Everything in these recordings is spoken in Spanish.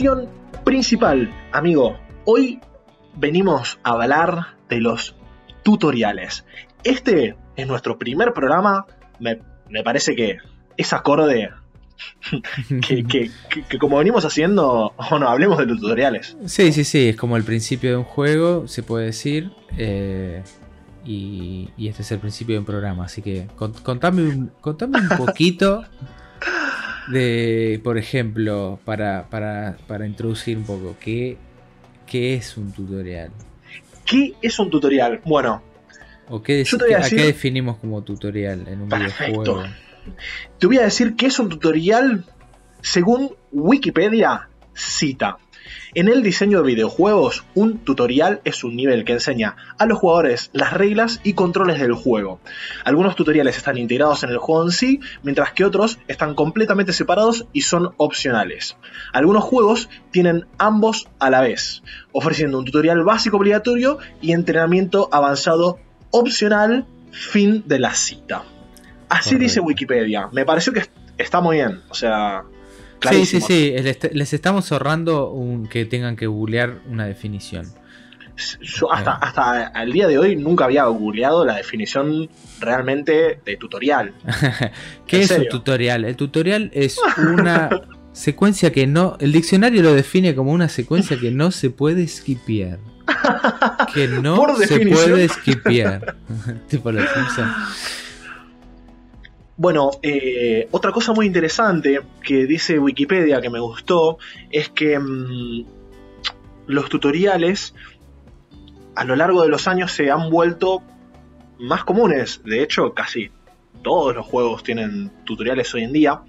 sección principal, amigo. Hoy venimos a hablar de los tutoriales. Este es nuestro primer programa. Me, me parece que es acorde que, que, que, como venimos haciendo, bueno, hablemos de los tutoriales. Sí, sí, sí, es como el principio de un juego, se puede decir. Eh, y, y, este es el principio de un programa. Así que contame un, contame un poquito de, por ejemplo, para, para, para introducir un poco, ¿qué, ¿qué es un tutorial? ¿Qué es un tutorial? Bueno, ¿O qué, Yo te voy a ¿a decir- qué definimos como tutorial en un Perfecto. videojuego? Te voy a decir que es un tutorial según Wikipedia cita. En el diseño de videojuegos, un tutorial es un nivel que enseña a los jugadores las reglas y controles del juego. Algunos tutoriales están integrados en el juego en sí, mientras que otros están completamente separados y son opcionales. Algunos juegos tienen ambos a la vez, ofreciendo un tutorial básico obligatorio y entrenamiento avanzado opcional, fin de la cita. Así dice Wikipedia. Me pareció que est- está muy bien. O sea, Sí, sí, sí, les, les estamos ahorrando un, que tengan que googlear una definición. Yo hasta, hasta el día de hoy nunca había googleado la definición realmente de tutorial. ¿Qué ¿En es serio? un tutorial? El tutorial es una secuencia que no. El diccionario lo define como una secuencia que no se puede skipear. Que no se puede skipear. tipo los Simpsons. Bueno, eh, otra cosa muy interesante que dice Wikipedia que me gustó es que mm, los tutoriales a lo largo de los años se han vuelto más comunes. De hecho, casi todos los juegos tienen tutoriales hoy en día.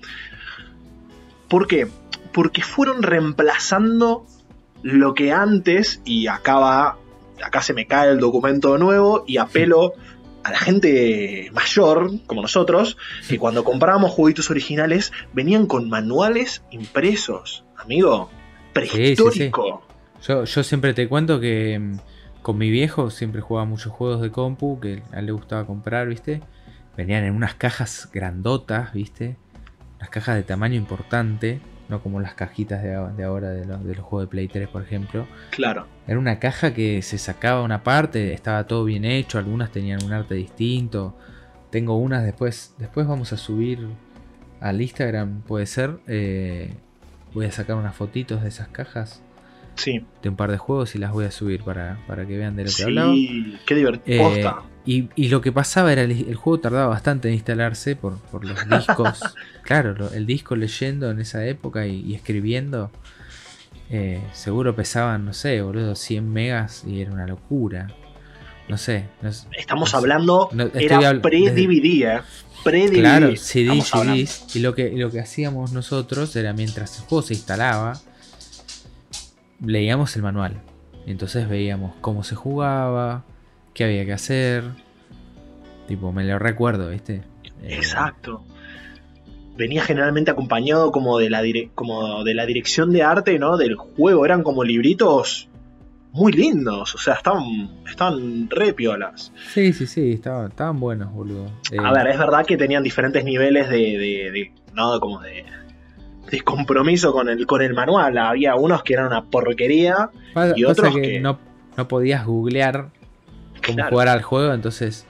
¿Por qué? Porque fueron reemplazando lo que antes, y acá va, acá se me cae el documento de nuevo y apelo a la gente mayor, como nosotros, que cuando comprábamos jueguitos originales venían con manuales impresos, amigo. Prehistórico. Yo, yo siempre te cuento que mm, con mi viejo siempre jugaba muchos juegos de compu que a él le gustaba comprar, ¿viste? Venían en unas cajas grandotas, ¿viste? Unas cajas de tamaño importante, no como las cajitas de, de ahora de, los- de los juegos de Play 3, por ejemplo. Claro. Era una caja que se sacaba una parte, estaba todo bien hecho, algunas tenían un arte distinto. Tengo unas después, después vamos a subir al Instagram, puede ser. eh, voy a sacar unas fotitos de esas cajas Sí. de un par de juegos y las voy a subir para, para que vean de lo que hablaba. Sí. Qué Eh, divertido. Posta. Y, y lo que pasaba era el, el juego tardaba bastante en instalarse por, por los discos. claro, lo- el disco leyendo en esa época y, y escribiendo. eh, seguro pesaban, no sé, boludo, 100 megas y era una locura. No sé. no Estamos no hablando. No, era pre-DVD, ¿eh? Claro, CD. CDs. Y lo que, lo que hacíamos nosotros era mientras el juego se instalaba, leíamos el manual. Entonces veíamos cómo se jugaba, qué había que hacer. Tipo, me lo recuerdo, ¿viste? Eh, Exacto. Venía generalmente acompañado como de la dire- como de la dirección de arte, ¿no? Del juego. Eran como libritos muy lindos. O sea, estaban, estaban re piolas. Sí, sí, sí, estaban, estaban buenos, boludo. Eh, A ver, es verdad que tenían diferentes niveles de, de- de- ¿no? Como de, de compromiso con el, con el manual. Había unos que eran una porquería. y pasa otros que, que- No, no podías googlear cómo Claro. jugar al juego, entonces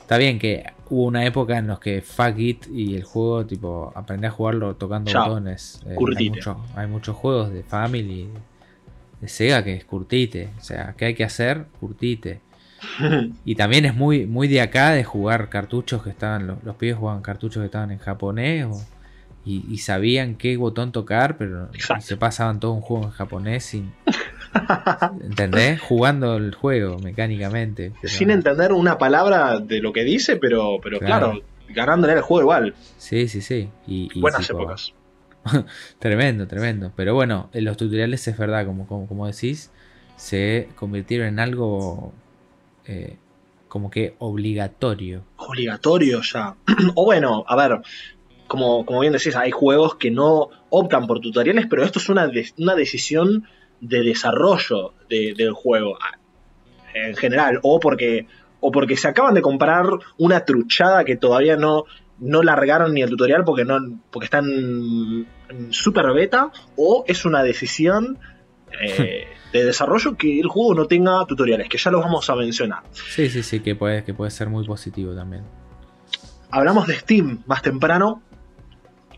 está bien que hubo una época en los que fuck it y el juego tipo aprendí a jugarlo tocando botones. Eh, hay, mucho- hay muchos juegos de Family, de Sega que es curtite, o sea, ¿qué hay que hacer? Curtite. Y también es muy, muy de acá de jugar cartuchos que estaban, los, los pibes jugaban cartuchos que estaban en japonés o- y, y sabían qué botón tocar, pero se pasaban todo un juego en japonés sin... ¿Entendés? Jugando el juego mecánicamente. pero- Sin entender una palabra de lo que dice, pero, pero claro, Claro. ganándole el juego igual. Sí, sí, sí. Y, y Buenas épocas. Tremendo, tremendo. Pero bueno, en los tutoriales es verdad, como, como, como decís, se convirtieron en algo eh, como que obligatorio. obligatorio ya. o bueno, a ver, como, como bien decís, hay juegos que no optan por tutoriales, pero esto es una, de- una decisión de desarrollo de- del juego en general, o porque, o porque se acaban de comprar una truchada que todavía no, no largaron ni el tutorial porque no porque están en super beta o es una decisión eh, de desarrollo que el juego no tenga tutoriales, que ya los vamos a mencionar. Sí, sí, sí, que puede, que puede ser muy positivo también. Hablamos de Steam más temprano.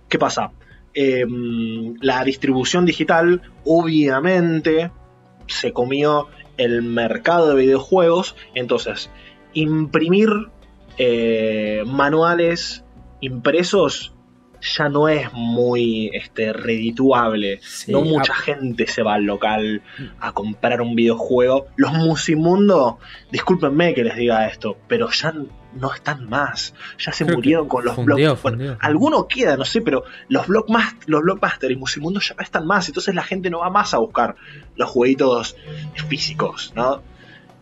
¿Qué pasa? Em, la distribución digital, obviamente, se comió el mercado de videojuegos. Entonces, imprimir eh, manuales impresos ya no es muy este, redituable. no mucha gente se va al local a comprar un videojuego. Los musimundo, discúlpenme que les diga esto, pero ya no están más. Ya se murieron con los blockbusters. alguno queda, no sé, pero los, blockbuster, los blockbusters y musimundo ya no están más. Entonces la gente no va más a buscar los jueguitos físicos, ¿no?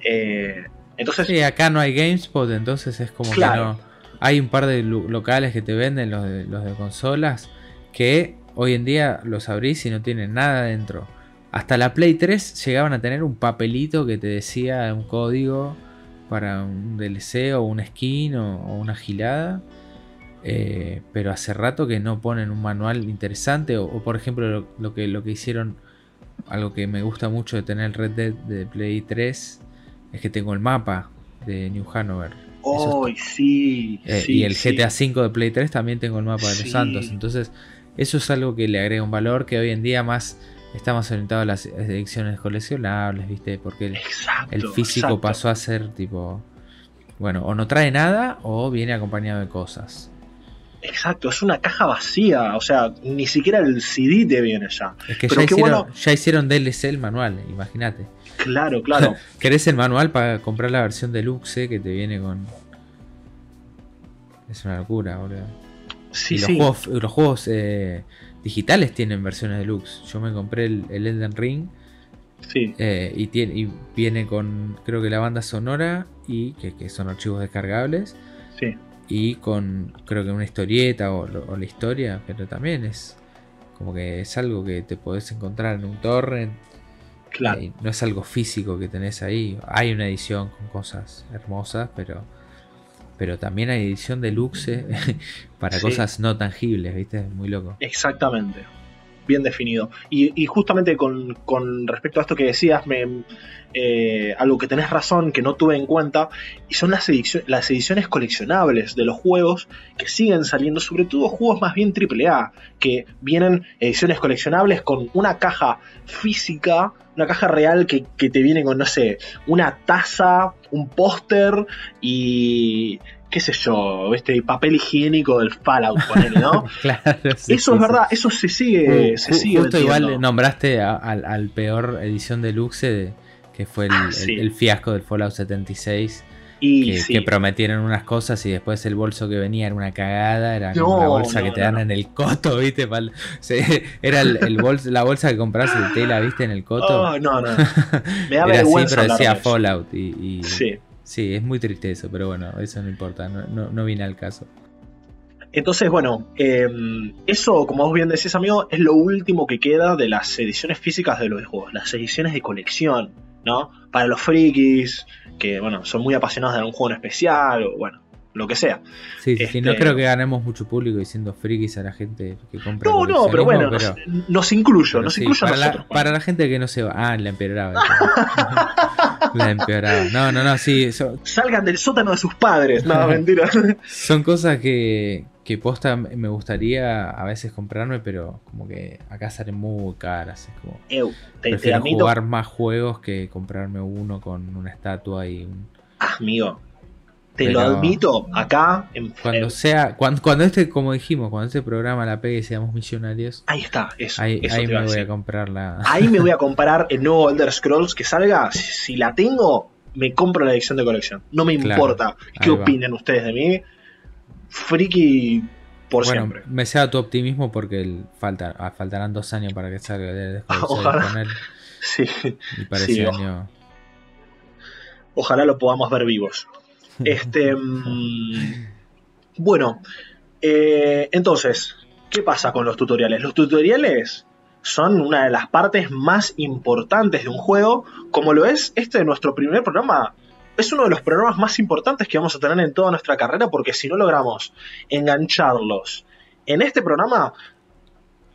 Eh, entonces, sí, acá no hay GameSpot, entonces es como que no hay un par de locales que te venden, los de, los de consolas, que hoy en día los abrís y no tienen nada dentro. Hasta la Play 3 llegaban a tener un papelito que te decía un código para un DLC o un skin o, una gilada. Eh, pero hace rato que no ponen un manual interesante. O, por ejemplo, lo, que, lo que hicieron, algo que me gusta mucho de tener Red Dead de Play 3, es que tengo el mapa de New Hanover. Oh, sí, Y el GTA V de Play 3 también tengo el mapa de los santos. Entonces, eso es algo que le agrega un valor que hoy en día más está más orientado a las ediciones coleccionables, ¿viste? Porque el, físico pasó a ser tipo. Bueno, o no trae nada o viene acompañado de cosas. Exacto, es una caja vacía, o sea, ni siquiera el CD te viene ya. Es que ya, hicieron, ya hicieron DLC el manual, imagínate. Claro, claro. ¿Querés el manual para comprar la versión deluxe que te viene con. Es una locura, boludo. Sí, los, Juegos, los juegos eh, digitales tienen versiones deluxe. Yo me compré el, Elden Ring. Sí. Eh, y, tiene, y viene con, creo que la banda sonora y que, son archivos descargables. Sí. Y con, creo que una historieta o, o la historia, pero también es como que es algo que te podés encontrar en un torrent eh, no es algo físico que tenés ahí. Hay una edición con cosas hermosas, pero, pero también hay edición deluxe para cosas no tangibles, ¿viste? Muy loco. Exactamente. Bien definido. Y, justamente con, respecto a esto que decías, me, eh, algo que tenés razón, que no tuve en cuenta, y son las, las ediciones coleccionables de los juegos que siguen saliendo, sobre todo juegos más bien AAA, que vienen ediciones coleccionables con una caja física una caja real que, te viene con, no sé, una taza, un póster y qué sé yo, este papel higiénico del Fallout, ¿no? claro, eso es verdad, eso se sigue, se sigue Justo igual nombraste al peor edición deluxe de, que fue el, ah, el, fiasco del Fallout 76 que, prometieron unas cosas y después el bolso que venía era una cagada, era una bolsa que te dan en el coto, ¿viste? era el, la bolsa que compras de tela, ¿viste? En el coto. Oh, no, no. Me da era así, pero decía Fallout. Y, sí. Sí, es muy triste eso, pero bueno, eso no importa, no, no, viene al caso. Entonces, bueno, em, eso, como vos bien decís, amigo, es lo último que queda de las ediciones físicas de los juegos, las ediciones de colección, ¿no? Para los frikis, que bueno, son muy apasionados de algún juego en especial o bueno, lo que sea. Sí, sí, no este, creo que ganemos mucho público diciendo frikis a la gente que compra. No, no, pero bueno, nos, incluyo, nos incluyo para, la, para la gente que no se va. Ah, la empeoraba. la empeoraba. No, no, no, sí. Salgan del sótano de sus padres. No, mentira. Son cosas que, que posta me gustaría a veces comprarme, pero como que acá salen muy caras. Es como, prefiero jugar más juegos que comprarme uno con una estatua y un... Ah, amigo, te lo admito, acá en cuando sea, cuando, cuando, este, como dijimos, cuando este programa la pegue y seamos millonarios. Ahí está, eso. Ahí, me voy a comprar la. Ahí me voy a comprar el nuevo Elder Scrolls que salga. Si, la tengo, me compro la edición de colección. No me importa qué opinen ustedes de mí friki por bueno, siempre. Me sea tu optimismo porque el, falta, ah, faltarán dos años para que salga el Ojalá. Sí. Y para ese año. Ojalá lo podamos ver vivos. Este. Mm, bueno. Eh, entonces, ¿qué pasa con los tutoriales? Los tutoriales son una de las partes más importantes de un juego, como lo es este de nuestro primer programa es uno de los programas más importantes que vamos a tener en toda nuestra carrera porque si no logramos engancharlos en este programa,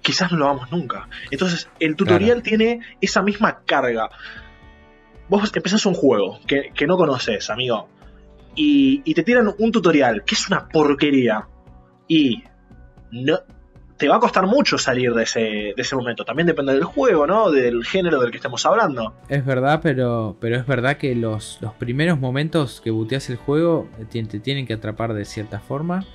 quizás no lo hagamos nunca. Entonces, el tutorial tiene esa misma carga. Vos empezás un juego que, que no conoces, amigo, y, y, te tiran un tutorial que es una porquería y no, te va a costar mucho salir de ese, de ese momento. También depende del juego, ¿no? Del género del que estemos hablando. Es verdad, pero, pero es verdad que los, los primeros momentos que buteas el juego eh, te, te tienen que atrapar de cierta forma.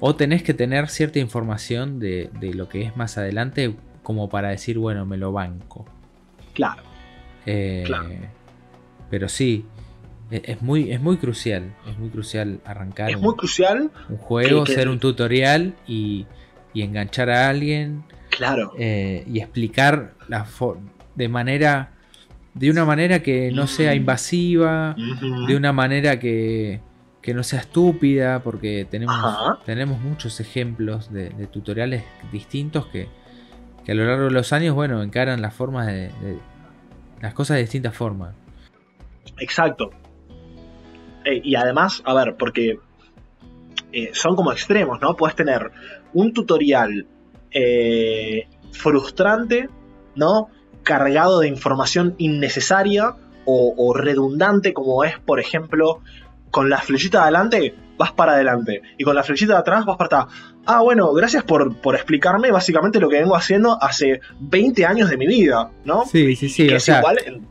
O tenés que tener cierta información de, de, lo que es más adelante como para decir, bueno, me lo banco. Claro. Eh, claro. Pero sí, es muy, es muy crucial. Es muy crucial arrancar es un, muy crucial un juego, que, que... hacer un tutorial y, y, enganchar a alguien. Claro. Eh, y explicar la de manera. De una manera que no sea invasiva. De una manera que que no sea estúpida, porque tenemos, tenemos muchos ejemplos de, de tutoriales distintos que, que, a lo largo de los años, bueno, encaran las formas de, de las cosas de distintas formas. Exacto. Eh, y además, a ver, porque eh, son como extremos, ¿no? Puedes tener un tutorial eh, frustrante, ¿no? Cargado de información innecesaria o, o redundante, como es, por ejemplo, con la flechita de adelante vas para adelante y con la flechita de atrás vas para atrás. Ah, bueno, gracias por, por explicarme básicamente lo que vengo haciendo hace 20 años de mi vida, ¿no? Sí, sí, sí. Que o es sea, igual en...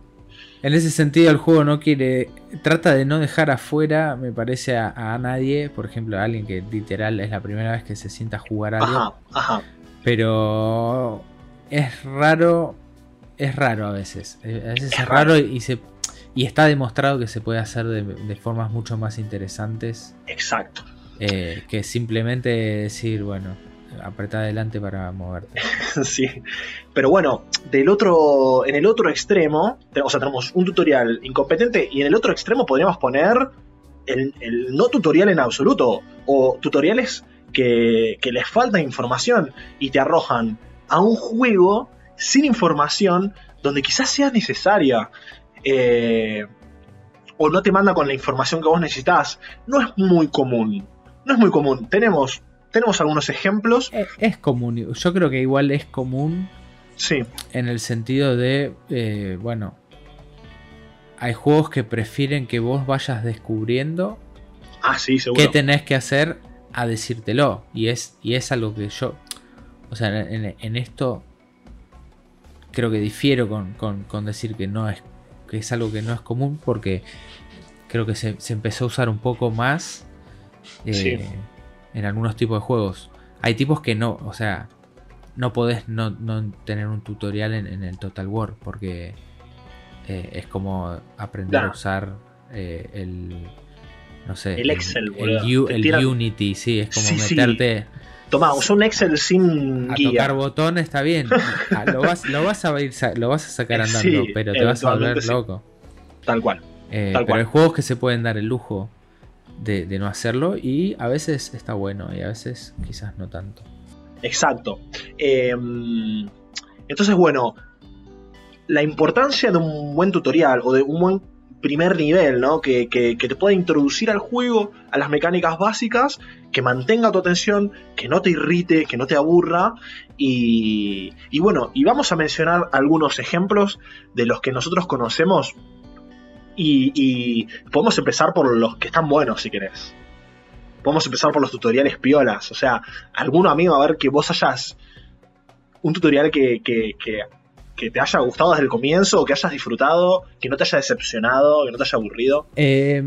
en... ese sentido el juego no quiere, trata de no dejar afuera, me parece, a, a, nadie, por ejemplo, a alguien que literal es la primera vez que se sienta a jugar algo. Ajá, ajá. Pero es raro, es raro a veces. A veces es, es raro y se y está demostrado que se puede hacer de, de formas mucho más interesantes. Exacto. Eh, que simplemente decir, bueno, apretá adelante para moverte. sí. Pero bueno, del otro, en el otro extremo, o sea, tenemos un tutorial incompetente y en el otro extremo podríamos poner el, no tutorial en absoluto o tutoriales que, que les falta información y te arrojan a un juego sin información donde quizás sea necesaria eh, o no te manda con la información que vos necesitas, no es muy común. No es muy común. Tenemos, tenemos algunos ejemplos. Es, es común. Yo creo que igual es común. Sí. En el sentido de, eh, bueno, hay juegos que prefieren que vos vayas descubriendo ah, sí, seguro. qué tenés que hacer a decírtelo. Y es, y es algo que yo, o sea, en, en esto creo que difiero con, con, con decir que no es que es algo que no es común porque creo que se, se empezó a usar un poco más eh, sí. En algunos tipos de juegos. Hay tipos que no, o sea, no podés no, no tener un tutorial en, en, el Total War porque eh, es como aprender a usar eh, el no sé el Excel el, el, el Unity sí es como sí, meterte sí. Toma, usa un Excel sin a guía. tocar botón está bien. Ah, lo, vas, lo, vas a ir, lo vas a sacar andando, sí, pero te vas a volver loco. Tal cual. Eh, Tal pero cual. hay juegos que se pueden dar el lujo de, no hacerlo y a veces está bueno y a veces quizás no tanto. Exacto. Eh, entonces, bueno, la importancia de un buen tutorial o de un buen primer nivel, ¿no? Que, que, que, te pueda introducir al juego, a las mecánicas básicas, que mantenga tu atención, que no te irrite, que no te aburra. Y, y, bueno, y vamos a mencionar algunos ejemplos de los que nosotros conocemos. Y, podemos empezar por los que están buenos, si querés. Podemos empezar por los tutoriales piolas. O sea, alguno amigo, a ver que vos hayas un tutorial que, que, que te haya gustado desde el comienzo, que hayas disfrutado, que no te haya decepcionado, que no te haya aburrido? Eh,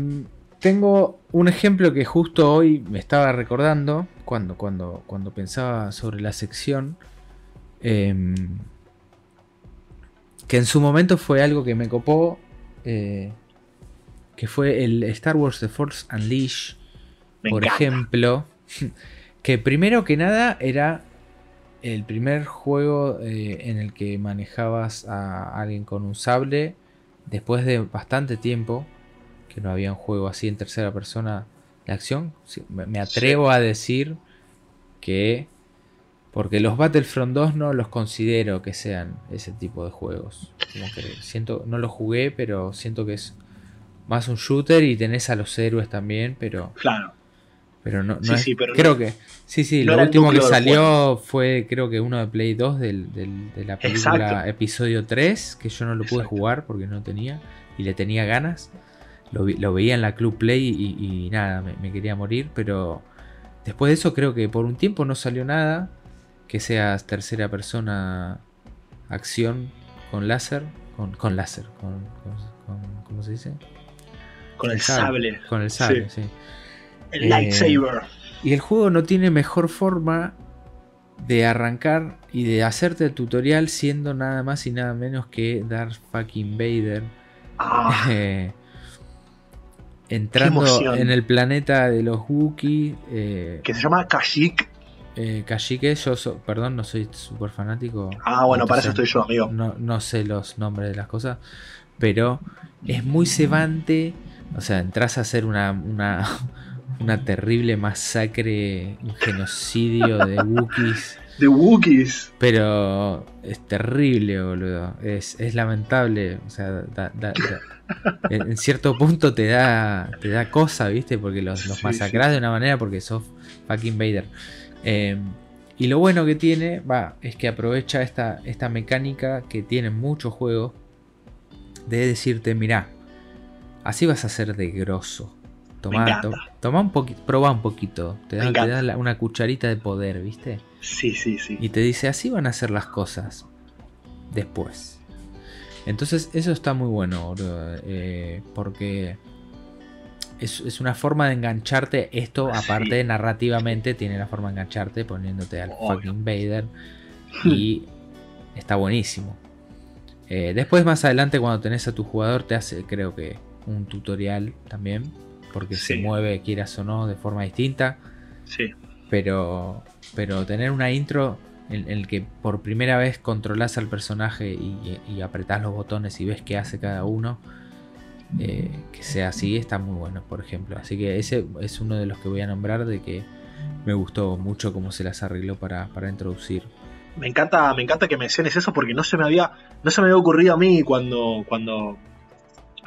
tengo un ejemplo que justo hoy me estaba recordando cuando, cuando, cuando pensaba sobre la sección. Eh, que en su momento fue algo que me copó. Eh, que fue el Star Wars The Force Unleashed. Me por encanta. ejemplo. Que primero que nada era el primer juego eh, en el que manejabas a alguien con un sable después de bastante tiempo que no había un juego así en tercera persona de acción me atrevo sí. a decir que porque los Battlefront 2 no los considero que sean ese tipo de juegos como que siento no los jugué pero siento que es más un shooter y tenés a los héroes también, pero. Claro. Pero no, Sí, no es- sí, pero creo no- que. Sí, sí, no lo último que salió fue, creo que uno de Play 2 del, del- de la película Exacto. Episodio 3, que yo no lo pude Exacto. jugar porque no tenía y le tenía ganas. Lo, lo veía en la Club Play y, y nada, me, me quería morir, pero después de eso creo que por un tiempo no salió nada que sea tercera persona acción con láser, con, con láser, con, con- con- ¿cómo se dice? Con el sable. Con el sable, sí. El Eh, lightsaber. Y el juego no tiene mejor forma de arrancar y de hacerte el tutorial siendo nada más y nada menos que Darth fucking Vader. Ah, eh, entrando en el planeta de los Wookiee. Eh, que se llama Kashyyyk. eh, Kashyyyk, yo so- perdón, no soy súper fanático. Ah, bueno, para eso estoy yo, amigo. No, no sé los nombres de las cosas, pero es muy cebante. O sea, entras a hacer una, una, una terrible masacre, un genocidio de Wookiees. De Wookiees. Pero es terrible, boludo. Es, es lamentable. O sea, da- da- da- en, cierto punto te da, te da cosa, ¿viste? Porque los, los Sí, masacrás de una manera porque sos fucking Vader. Eh, y lo bueno que tiene, va, es que aprovecha esta, esta mecánica que tienen muchos juegos de decirte, mirá, así vas a ser de grosso. Tomá, to- un poquito, probá un poquito. Te da, te encanta. da la- una cucharita de poder, ¿viste? Sí, sí, sí. Y te dice, así van a ser las cosas después. Entonces, eso está muy bueno, eh, porque es, es una forma de engancharte. Esto, Sí. aparte, narrativamente, tiene la forma de engancharte poniéndote al fucking Vader. Y está buenísimo. Eh, después, más adelante, cuando tenés a tu jugador, te hace, creo que, un tutorial también. Porque se mueve, quieras o no, de forma distinta Sí. pero pero tener una intro en, en el que por primera vez controlas al personaje y, y apretás los botones y ves qué hace cada uno eh, que sea así está muy bueno por ejemplo así que ese es uno de los que voy a nombrar de que me gustó mucho cómo se las arregló para, para introducir Me encanta, me encanta que menciones eso porque no se me había, no se me había ocurrido a mí cuando, cuando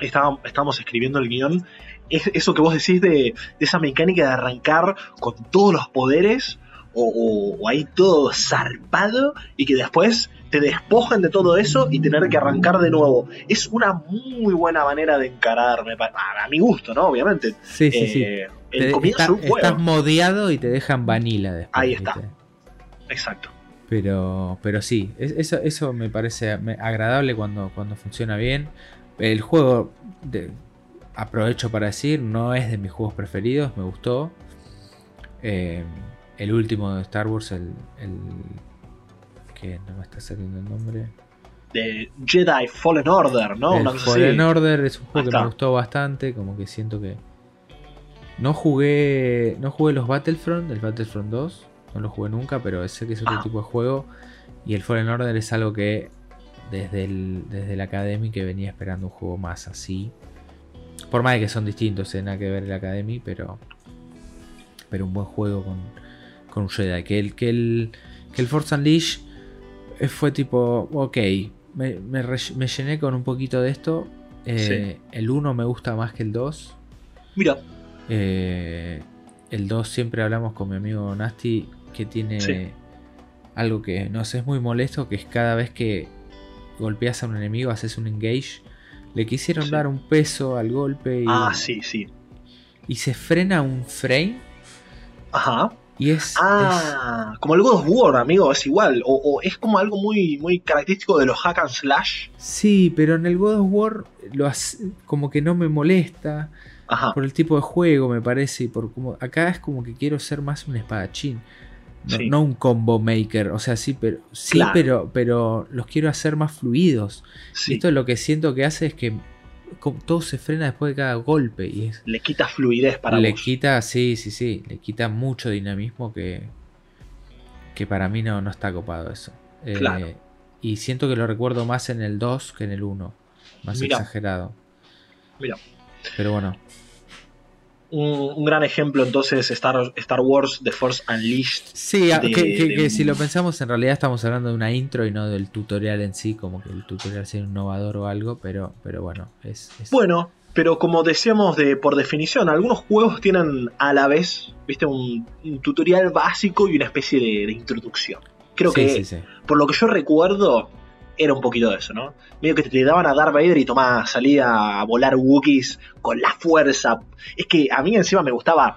estaba- estábamos escribiendo el guion. Es eso que vos decís de, de esa mecánica de arrancar con todos los poderes o, o- o ahí todo zarpado y que después te despojen de todo eso y tener que arrancar de nuevo. Es una muy buena manera de encarar, me pa- a, mi gusto, ¿no? Obviamente. sí sí sí Eh, el Te- comienzo está- un juego. estás modeado y te dejan vanilla después Ahí está. ¿viste? Exacto. Pero, pero sí, es- eso, eso me parece agradable cuando, cuando funciona bien. El juego, de- aprovecho para decir, no es de mis juegos preferidos, me gustó. Eh, el último de Star Wars, el, el que no me está saliendo el nombre. De Jedi Fallen Order, ¿no? el Fallen. Order es un juego que me gustó bastante, como que siento que no jugué no jugué los Battlefront, el Battlefront 2, no lo jugué nunca, pero sé que es otro Ah. tipo de juego y el Fallen Order es algo que desde el desde la Academy que venía esperando un juego más así. Por más de que son distintos, eh, nada que ver el Academy, pero pero un buen juego con, con un Jedi. Que el, que el, que el Force Unleashed eh, fue tipo, ok, me, me re- me llené con un poquito de esto. Eh, El 1 me gusta más que el 2. Mira, Eh, el 2 siempre hablamos con mi amigo Nasty que tiene Sí. algo que nos es muy molesto, que es cada vez que golpeas a un enemigo, haces un engage, le quisieron Sí. dar un peso al golpe y, ah, sí, sí. y se frena un frame Ajá. y es, es- Ah, como el God of War, amigo, es igual. O, o es como algo muy, muy característico de los hack and slash. Sí, pero en el God of War lo hace- como que no me molesta Ajá. por el tipo de juego, me parece. Y por como, acá es como que quiero ser más un espadachín. No, Sí. no un combo maker. O sea, sí, pero. Sí, Claro. pero, pero los quiero hacer más fluidos. Y esto lo que siento que hace es que todo se frena después de cada golpe. Y es, Le quita fluidez para le vos. quita, sí, sí, sí. Le quita mucho dinamismo que. Que para mí no, no está copado eso. Eh, Claro. Y siento que lo recuerdo más en el 2 que en el 1. Más exagerado. Mira. Pero bueno, Un, un gran ejemplo entonces Star, Star Wars The Force Unleashed. Sí, a- de- que, que- de- que si lo pensamos, en realidad estamos hablando de una intro y no del tutorial en sí, como que el tutorial sea innovador o algo, pero, pero bueno, es, es- Bueno, Pero como decíamos de por definición, algunos juegos tienen a la vez, viste, un, un tutorial básico y una especie de, de introducción. Creo Sí, que, sí, sí. por lo que yo recuerdo, era un poquito de eso, ¿no? Medio que te daban a Darth Vader y tomá, salía a volar Wookiees con la fuerza. Es que a mí encima me gustaba.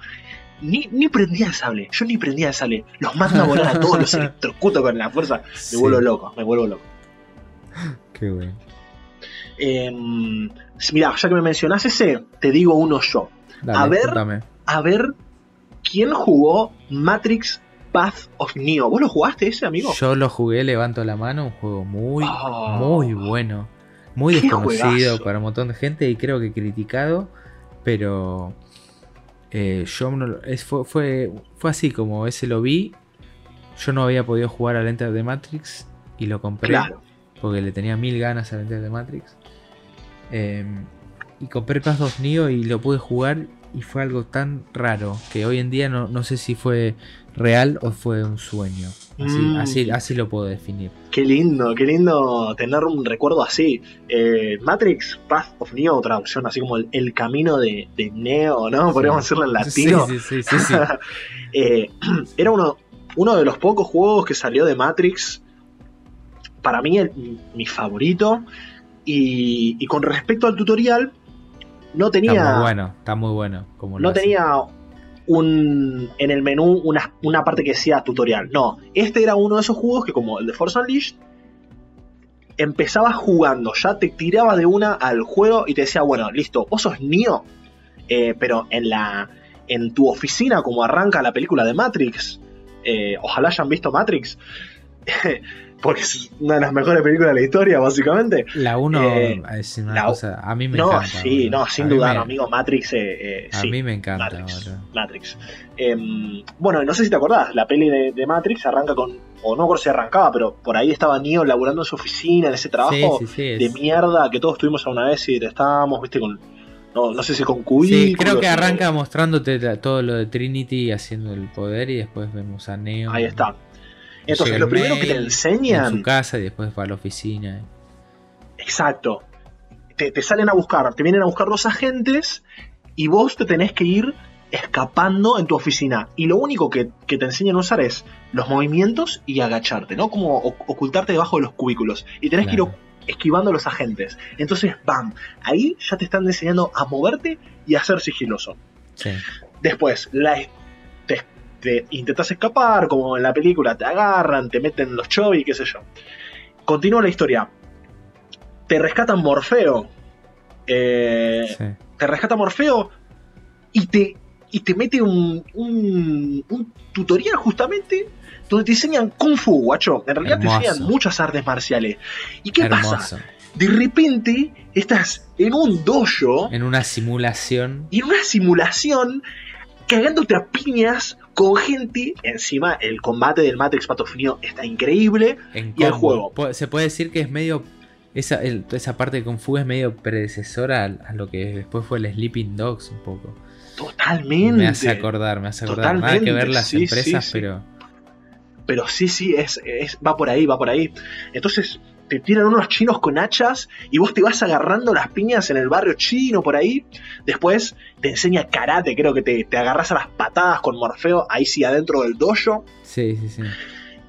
Ni, ni prendía el sable, yo ni prendía el sable. Los mando a volar a todos, los electrocuto con la fuerza. Me Sí. vuelvo loco, me vuelvo loco. Qué bueno. Eh, mira, ya que me mencionás ese, te digo uno yo. Dale, A ver. A ver, ¿quién jugó Matrix Path of Neo? ¿Vos lo jugaste ese, amigo? Yo lo jugué, levanto la mano, un juego muy, Oh. muy bueno. Muy desconocido juegazo. para un montón de gente y creo que criticado, pero eh, yo no es- fue, fue, fue así como ese lo vi. Yo no había podido jugar al Enter de Matrix y lo compré Claro. porque le tenía mil ganas al Enter de Matrix. Eh, y compré Path of Neo y lo pude jugar y fue algo tan raro que hoy en día no, no sé si fue real o fue un sueño. Así, Mm. así, así lo puedo definir. Qué lindo, qué lindo tener un recuerdo así. Eh, Matrix Path of Neo, traducción así como el, el camino de, de Neo, ¿no? Podríamos decirlo en latino. Sí, sí, sí, sí, sí. Eh, era uno, uno de los pocos juegos que salió de Matrix. Para mí, el- mi favorito. Y, y con respecto al tutorial, no Está tenía. muy bueno, está muy bueno. Como no tenía un en el menú una, una parte que decía tutorial. No, este era uno de esos juegos que como el de Force Unleashed empezabas jugando, ya te tiraba de una al juego y te decía, bueno, listo, vos sos Neo, eh, pero en la en tu oficina como arranca la película de Matrix. eh, ojalá hayan visto Matrix. Porque es una de las mejores películas de la historia, básicamente. La 1 Eh, es una la- cosa. A mí me no, encanta. sí, boludo. no, sin A duda, me- amigo, Matrix, eh, eh, A sí. mí me encanta, Matrix. Em, bueno, no sé si te acordás, la peli de, de Matrix arranca con, o no recuerdo si arrancaba, pero por ahí estaba Neo laburando en su oficina, en ese trabajo Sí, sí, sí. de es- mierda que todos tuvimos alguna vez y estábamos, viste, con, no, no sé si con cubículos. Sí, creo que arranca mostrándote todo lo de Trinity haciendo el poder y después vemos a Neo. Ahí está. Entonces, lo primero que te enseñan... En su casa y después va a la oficina. Exacto. Te, te salen a buscar, te vienen a buscar los agentes y vos te tenés que ir escapando en tu oficina. Y lo único que, que te enseñan a usar es los movimientos y agacharte, ¿no? Como ocultarte debajo de los cubículos. Y tenés que ir esquivando a los agentes. Entonces, ¡bam! Ahí ya te están enseñando a moverte y a ser sigiloso. Sí. Después, la, te, te intentas escapar, como en la película, te agarran, te meten los chovis, qué sé yo. Continúa la historia. Te rescatan Morfeo. Eh, sí. Te rescata Morfeo y te, y te mete un, un, un tutorial justamente donde te enseñan Kung Fu, guacho. En realidad Hermoso. te enseñan muchas artes marciales. ¿Y qué pasa? De repente estás en un dojo En una simulación. y en una simulación cagándote a piñas con gente. Encima, el combate del Matrix Path of Neo está increíble. En Y el juego. Se puede decir que es medio. Esa, el- esa parte de Kung Fu es medio predecesora a, a lo que después fue el Sleeping Dogs, un poco. Totalmente. Me hace acordar, me hace acordar. Nada que Totalmente, ver las sí, empresas, sí, sí. pero. Pero sí, sí, es, es- va por ahí, va por ahí. Entonces te tiran unos chinos con hachas y vos te vas agarrando las piñas en el barrio chino por ahí. Después te enseña karate, creo que te, te agarras a las patadas con Morfeo, ahí sí adentro del dojo. Sí, sí, sí.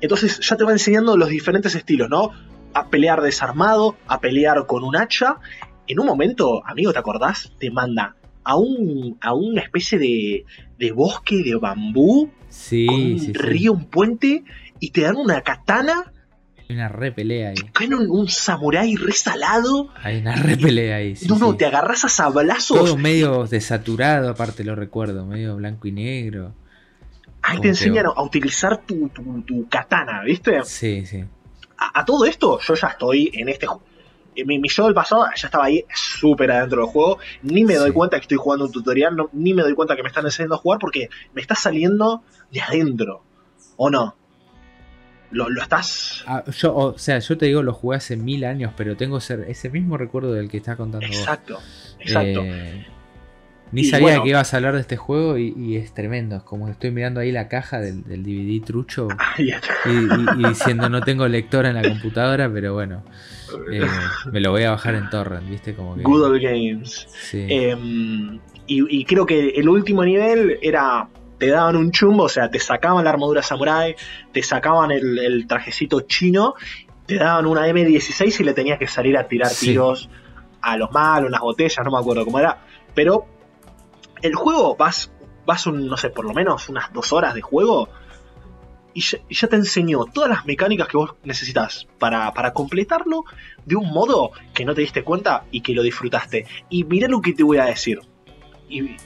Entonces ya te va enseñando los diferentes estilos, ¿no? A pelear desarmado, a pelear con un hacha. En un momento, amigo, ¿te acordás? Te manda a, un, a una especie de, de bosque de bambú Sí, con un sí, sí. río, un puente, y te dan una katana, Hay una re pelea ahí. caen un, un samurái resalado. Hay una re pelea ahí. sí, no, no, sí. te agarras a sablazos. Todo medio desaturado, aparte lo recuerdo, medio blanco y negro. Ahí como te enseñan que- a utilizar tu, tu- tu katana, ¿viste? Sí, sí. A, a todo esto, yo ya estoy en este juego. Mi, mi yo del pasado ya estaba ahí súper adentro del juego. Ni me doy Sí. cuenta que estoy jugando un tutorial, no- ni me doy cuenta que me están enseñando a jugar porque me está saliendo de adentro. ¿O no? Lo, lo estás. Ah, yo, o sea, yo te digo, lo jugué hace mil años, pero tengo ser- ese mismo recuerdo del que estás contando vos. Exacto, exacto. Eh, Ni sabía que ibas a hablar de este juego y, es tremendo. Es como estoy mirando ahí la caja del, DVD trucho y, diciendo no tengo lectora en la computadora, pero bueno, eh, me lo voy a bajar en torrent, ¿viste? Como que, Good Old Games. Em, y, creo que el último nivel era te daban un chumbo, o sea, te sacaban la armadura samurai, te sacaban el, trajecito chino, te daban una M16 y le tenías que salir a tirar tiros a los malos, unas botellas, no me acuerdo cómo era, pero el juego vas, vas un, no sé, por lo menos unas dos horas de juego y ya, te enseñó todas las mecánicas que vos necesitas para, para, completarlo de un modo que no te diste cuenta y que lo disfrutaste. Y mira lo que te voy a decir. Y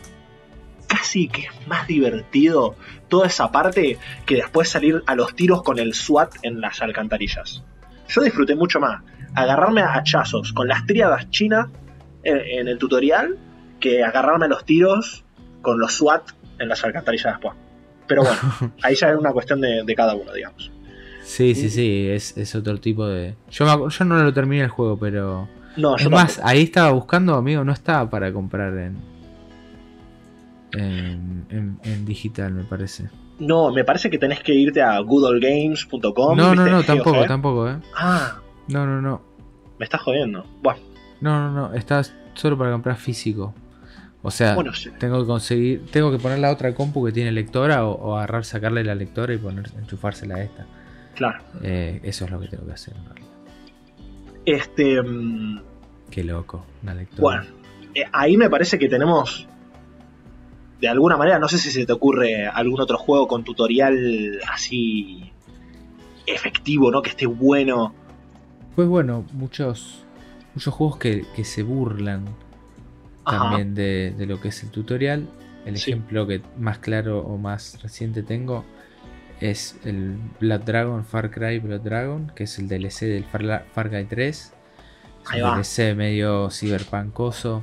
casi que es más divertido toda esa parte que después salir a los tiros con el SWAT en las alcantarillas. Yo disfruté mucho más agarrarme a hachazos con las tríadas chinas en, el tutorial que agarrarme a los tiros con los SWAT en las alcantarillas después. Pero bueno, ahí ya es una cuestión de, cada uno, digamos. Sí, sí, sí, es, otro tipo de... Yo, yo no lo terminé el juego, pero... No, es más, ahí estaba buscando, amigo, no estaba para comprar en, en, digital, me parece. No, me parece que tenés que irte a goodallgames.com. No, no, no, tampoco, tampoco, eh. Ah. No, no, no. Me estás jodiendo. Bueno. No, no, no, está solo para comprar físico. O sea, tengo que conseguir, tengo que poner la otra compu que tiene lectora o, agarrar, sacarle la lectora y poner, enchufársela a esta. Claro. Eh, eso es lo que tengo que hacer Este. Mm, Qué loco, una lectora. Bueno, eh, ahí me parece que tenemos. De alguna manera, no sé si se te ocurre algún otro juego con tutorial así efectivo, ¿no? Que esté bueno. Pues bueno, muchos, muchos juegos que, que se burlan también de, lo que es el tutorial. El ejemplo que más claro o más reciente tengo es el Blood Dragon, Far Cry Blood Dragon, que es el DLC del Far, Cry 3. un DLC medio ciberpancoso.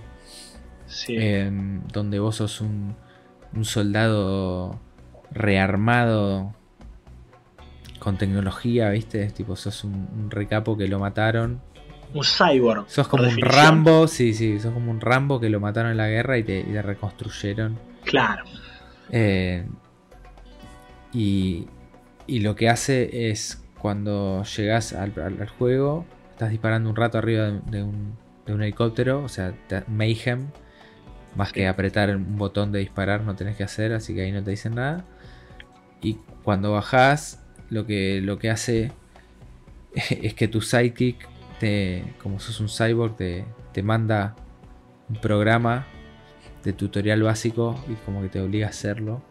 Em, donde vos sos un, un soldado rearmado con tecnología, ¿viste? Tipo, sos un recapo que lo mataron un cyborg. Sos como un Rambo, sí, sí, sos como un Rambo que lo mataron en la guerra y te, reconstruyeron. Claro. Eh, y, y, lo que hace es cuando llegas al, juego, estás disparando un rato arriba de, un, helicóptero, o sea, mayhem. Más que apretar un botón de disparar no tenés que hacer, así que ahí no te dicen nada. Y cuando bajás, lo que, lo que hace es que tu sidekick como sos un cyborg, te, te manda un programa de tutorial básico y como que te obliga a hacerlo.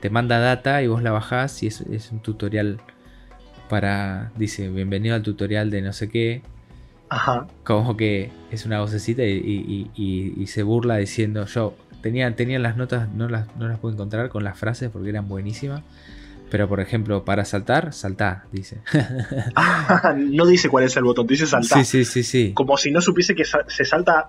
Te manda data y vos la bajás y es, un tutorial para, dice, bienvenido al tutorial de no sé qué. Ajá. Como que es una vocecita y, se burla diciendo, yo tenía, tenía las notas, no las, no las pude encontrar con las frases porque eran buenísimas. Pero por ejemplo, para saltar, saltá, dice. no dice cuál es el botón, dice saltar. Sí, sí, sí, sí. Como si no supiese que se salta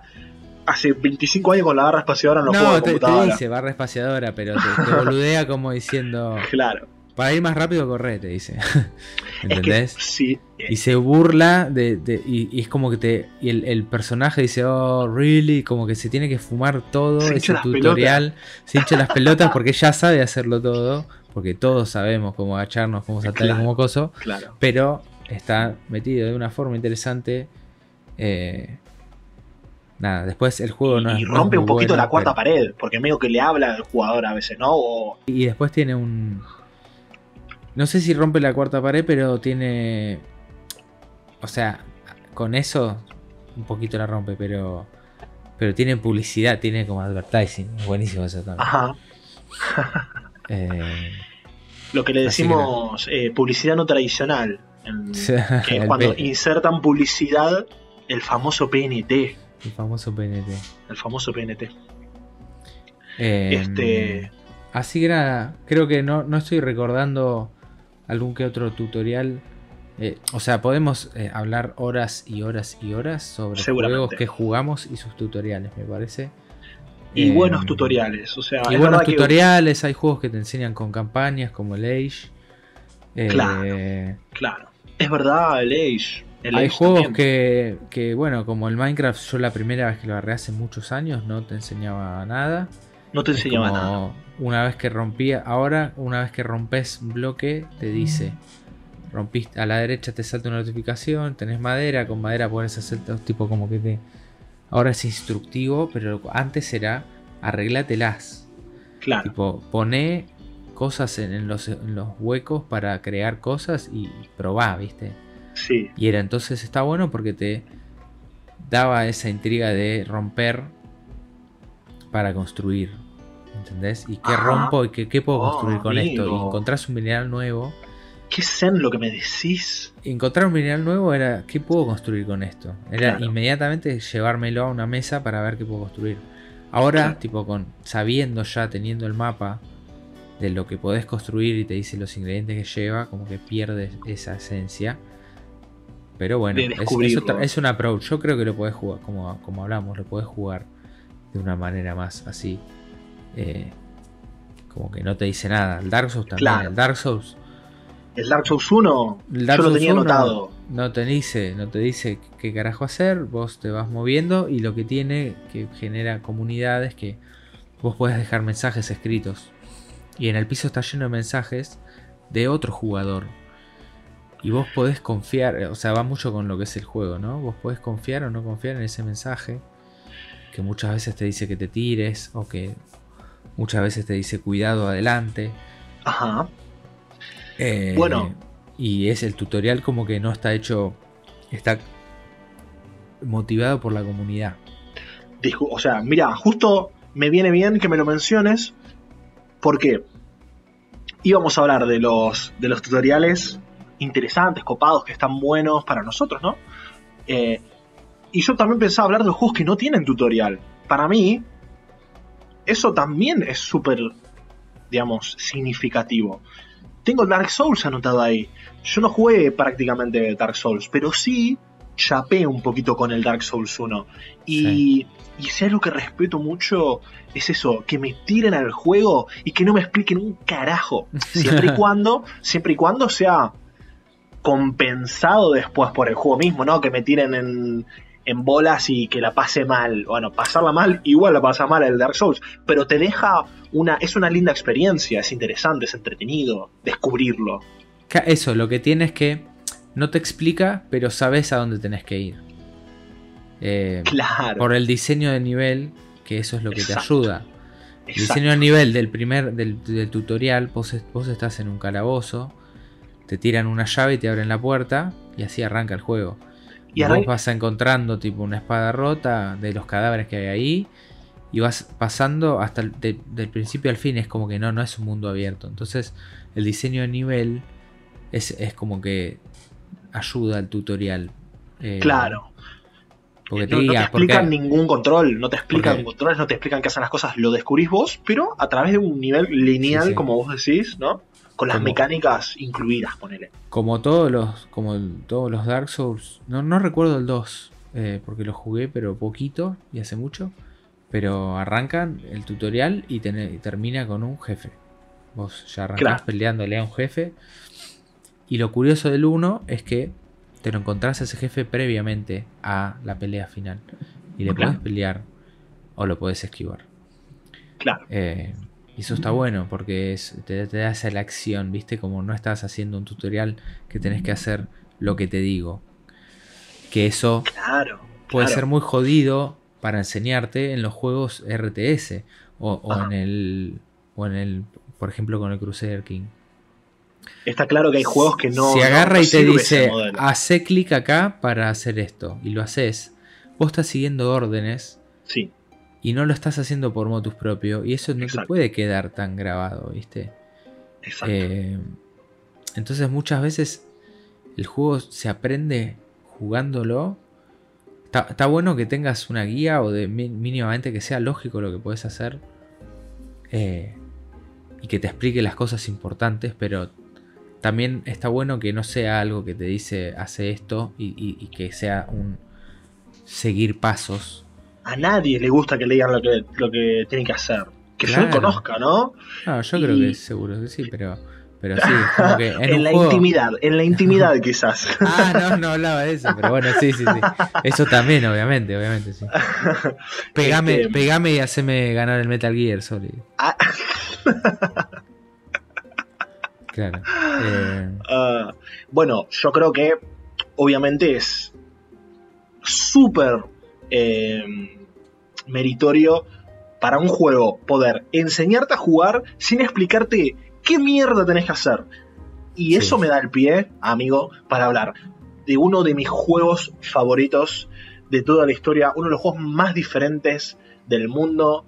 hace 25 años con la barra espaciadora en los no, te, te, dice barra espaciadora, pero te, boludea como diciendo. Claro. Para ir más rápido, corre, te dice. ¿Entendés? sí. Y se burla de. y, es como que te. Y el, personaje dice, oh, really. Como que se tiene que fumar todo ese tutorial. Se hincha las pelotas porque ya sabe hacerlo todo porque todos sabemos cómo agacharnos, cómo saltar como coso, claro. pero está metido de una forma interesante. Eh, nada, después el juego no Y rompe un poquito la cuarta pared, porque medio que le habla al jugador a veces, ¿no? Y después tiene un. No sé si rompe la cuarta pared, pero tiene. O sea, con eso un poquito la rompe, pero. Pero tiene publicidad, tiene como advertising. Buenísimo eso también. Ajá. Eh, Lo que le decimos eh, publicidad no tradicional. que cuando insertan publicidad, el famoso PNT. El famoso PNT. El famoso PNT. Em, este. Así que nada, creo que no, estoy recordando algún que otro tutorial. Eh, o sea, podemos hablar horas y horas y horas sobre juegos que jugamos y sus tutoriales, me parece. Y buenos tutoriales, o sea, y buenos tutoriales, hay juegos que te enseñan con campañas como el Age. Claro, eh, claro. Es verdad, el Age. Hay juegos que, que, bueno, como el Minecraft, yo la primera vez que lo agarré hace muchos años no te enseñaba nada. No te enseñaba nada. Una vez que rompía, ahora una vez que rompes un bloque, te dice, rompiste a la derecha te salta una notificación, tenés madera, con madera puedes hacer tipo como que te... Ahora es instructivo, pero antes era arreglátelas. Claro. Tipo, pone cosas en, los, huecos para crear cosas y probá, ¿viste? Sí. Y era entonces está bueno porque te daba esa intriga de romper para construir. ¿Entendés? ¿Y qué rompo y qué, puedo construir con esto? Y encontrás un mineral nuevo. ¿Qué zen lo que me decís? Encontrar un mineral nuevo era ¿qué puedo construir con esto? Era inmediatamente llevármelo a una mesa para ver qué puedo construir. Ahora, tipo con sabiendo ya, teniendo el mapa de lo que podés construir y te dice los ingredientes que lleva, como que pierdes esa esencia. Pero bueno, es, un approach. Yo creo que lo podés jugar, como, como hablamos, lo podés jugar de una manera más así. Eh, como que no te dice nada. El Dark Souls también. El Dark Souls. El Dark Souls 1 yo lo tenía notado. No te dice, no te dice qué carajo hacer, vos te vas moviendo y lo que tiene que genera comunidades que vos puedes dejar mensajes escritos. Y en el piso está lleno de mensajes de otro jugador. Y vos podés confiar, o sea, va mucho con lo que es el juego, ¿no? Vos podés confiar o no confiar en ese mensaje que muchas veces te dice que te tires o que muchas veces te dice cuidado adelante. Ajá. Eh, bueno. Y es el tutorial como que no está hecho, está motivado por la comunidad. o sea, mira, justo me viene bien que me lo menciones porque íbamos a hablar de los, de los tutoriales interesantes, copados, que están buenos para nosotros, ¿no? Eh, y yo también pensaba hablar de juegos que no tienen tutorial. Para mí, eso también es súper, digamos, significativo. Tengo Dark Souls anotado ahí. Yo no jugué prácticamente Dark Souls, pero sí chapé un poquito con el Dark Souls 1. Y, y si algo que respeto mucho es eso, que me tiren al juego y que no me expliquen un carajo. Siempre y cuando, siempre y cuando sea compensado después por el juego mismo, ¿no? Que me tiren en, en bolas y que la pase mal. Bueno, pasarla mal, igual la pasa mal el Dark Souls, pero te deja una. Es una linda experiencia, es interesante, es entretenido descubrirlo. Eso, lo que tiene es que no te explica, pero sabes a dónde tenés que ir. Eh, claro. Por el diseño de nivel, que eso es lo que te ayuda. El diseño de nivel del primer del, tutorial, vos, vos estás en un calabozo, te tiran una llave y te abren la puerta, y así arranca el juego. Y, vos vas encontrando tipo una espada rota de los cadáveres que hay ahí. Y vas pasando hasta el del principio al fin. Es como que no, no es un mundo abierto. Entonces el diseño de nivel es, como que ayuda al tutorial. Eh, claro. Porque te, no, te explican ningún control, no te explican controles, no te explican qué hacen las cosas, lo descubrís vos, pero a través de un nivel lineal, como vos decís, ¿no? Con las mecánicas incluidas, ponele. Como todos los, como todos los Dark Souls, no, no recuerdo el 2, eh, porque lo jugué, pero poquito y hace mucho. Pero arrancan el tutorial y, termina con un jefe. Vos ya arrancás peleándole a un jefe. Y lo curioso del 1 es que te lo encontrás a ese jefe previamente a la pelea final. Y le puedes pelear o lo puedes esquivar. Claro. Eh, y eso está bueno porque te, da esa la acción, ¿viste? Como no estás haciendo un tutorial que tenés que hacer lo que te digo. Que eso puede ser muy jodido para enseñarte en los juegos RTS o, en el o en el por ejemplo con el Crusader King. Está claro que hay juegos que no. Si agarra y te dice, hace clic acá para hacer esto, y lo haces, vos estás siguiendo órdenes. Sí y no lo estás haciendo por motus propio y eso no te puede quedar tan grabado, ¿viste? Exacto. Eh, entonces muchas veces el juego se aprende jugándolo. Está, bueno que tengas una guía o de mínimamente que sea lógico lo que puedes hacer eh, y que te explique las cosas importantes, pero también está bueno que no sea algo que te dice hace esto y que sea un seguir pasos a nadie le gusta que le digan lo que, lo que tiene que hacer. Que yo conozca, ¿no? No, yo creo que seguro que sí, pero Pero sí, es como que en, la juego- intimidad, en la intimidad quizás. Ah, no, no hablaba de eso, pero bueno, sí, sí, sí. Eso también, obviamente, obviamente, sí. Pegame, Este- pegame y haceme ganar el Metal Gear Solid. Ah, Claro. Eh, ah, bueno, yo creo que obviamente es súper eh, meritorio para un juego poder enseñarte a jugar sin explicarte qué mierda tenés que hacer. Y Sí. eso me da el pie, amigo, para hablar de uno de mis juegos favoritos de toda la historia, uno de los juegos más diferentes del mundo.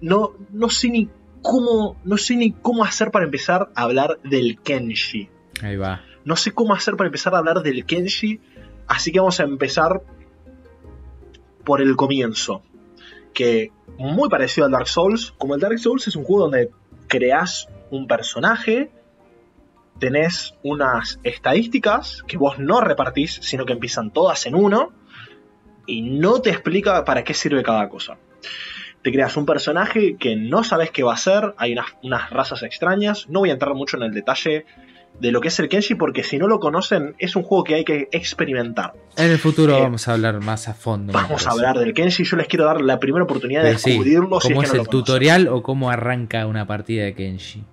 No, no sé ni cómo, no sé ni cómo hacer para empezar a hablar del Kenshi. ahí va. No sé cómo hacer para empezar a hablar del Kenshi, así que vamos a empezar por el comienzo. Que muy parecido al Dark Souls, como el Dark Souls es un juego donde creas un personaje, tenés unas estadísticas que vos no repartís, sino que empiezan todas en uno, y no te explica para qué sirve cada cosa. Te creas un personaje que no sabes qué va a hacer, hay unas, unas razas extrañas, no voy a entrar mucho en el detalle de lo que es el Kenshi, porque si no lo conocen, es un juego que hay que experimentar. En el futuro Eh, vamos a hablar más a fondo. Vamos a hablar del Kenshi, yo les quiero dar la primera oportunidad de sí, descubrirlo. si ¿Cómo es, es que no el lo tutorial o cómo arranca una partida de Kenshi?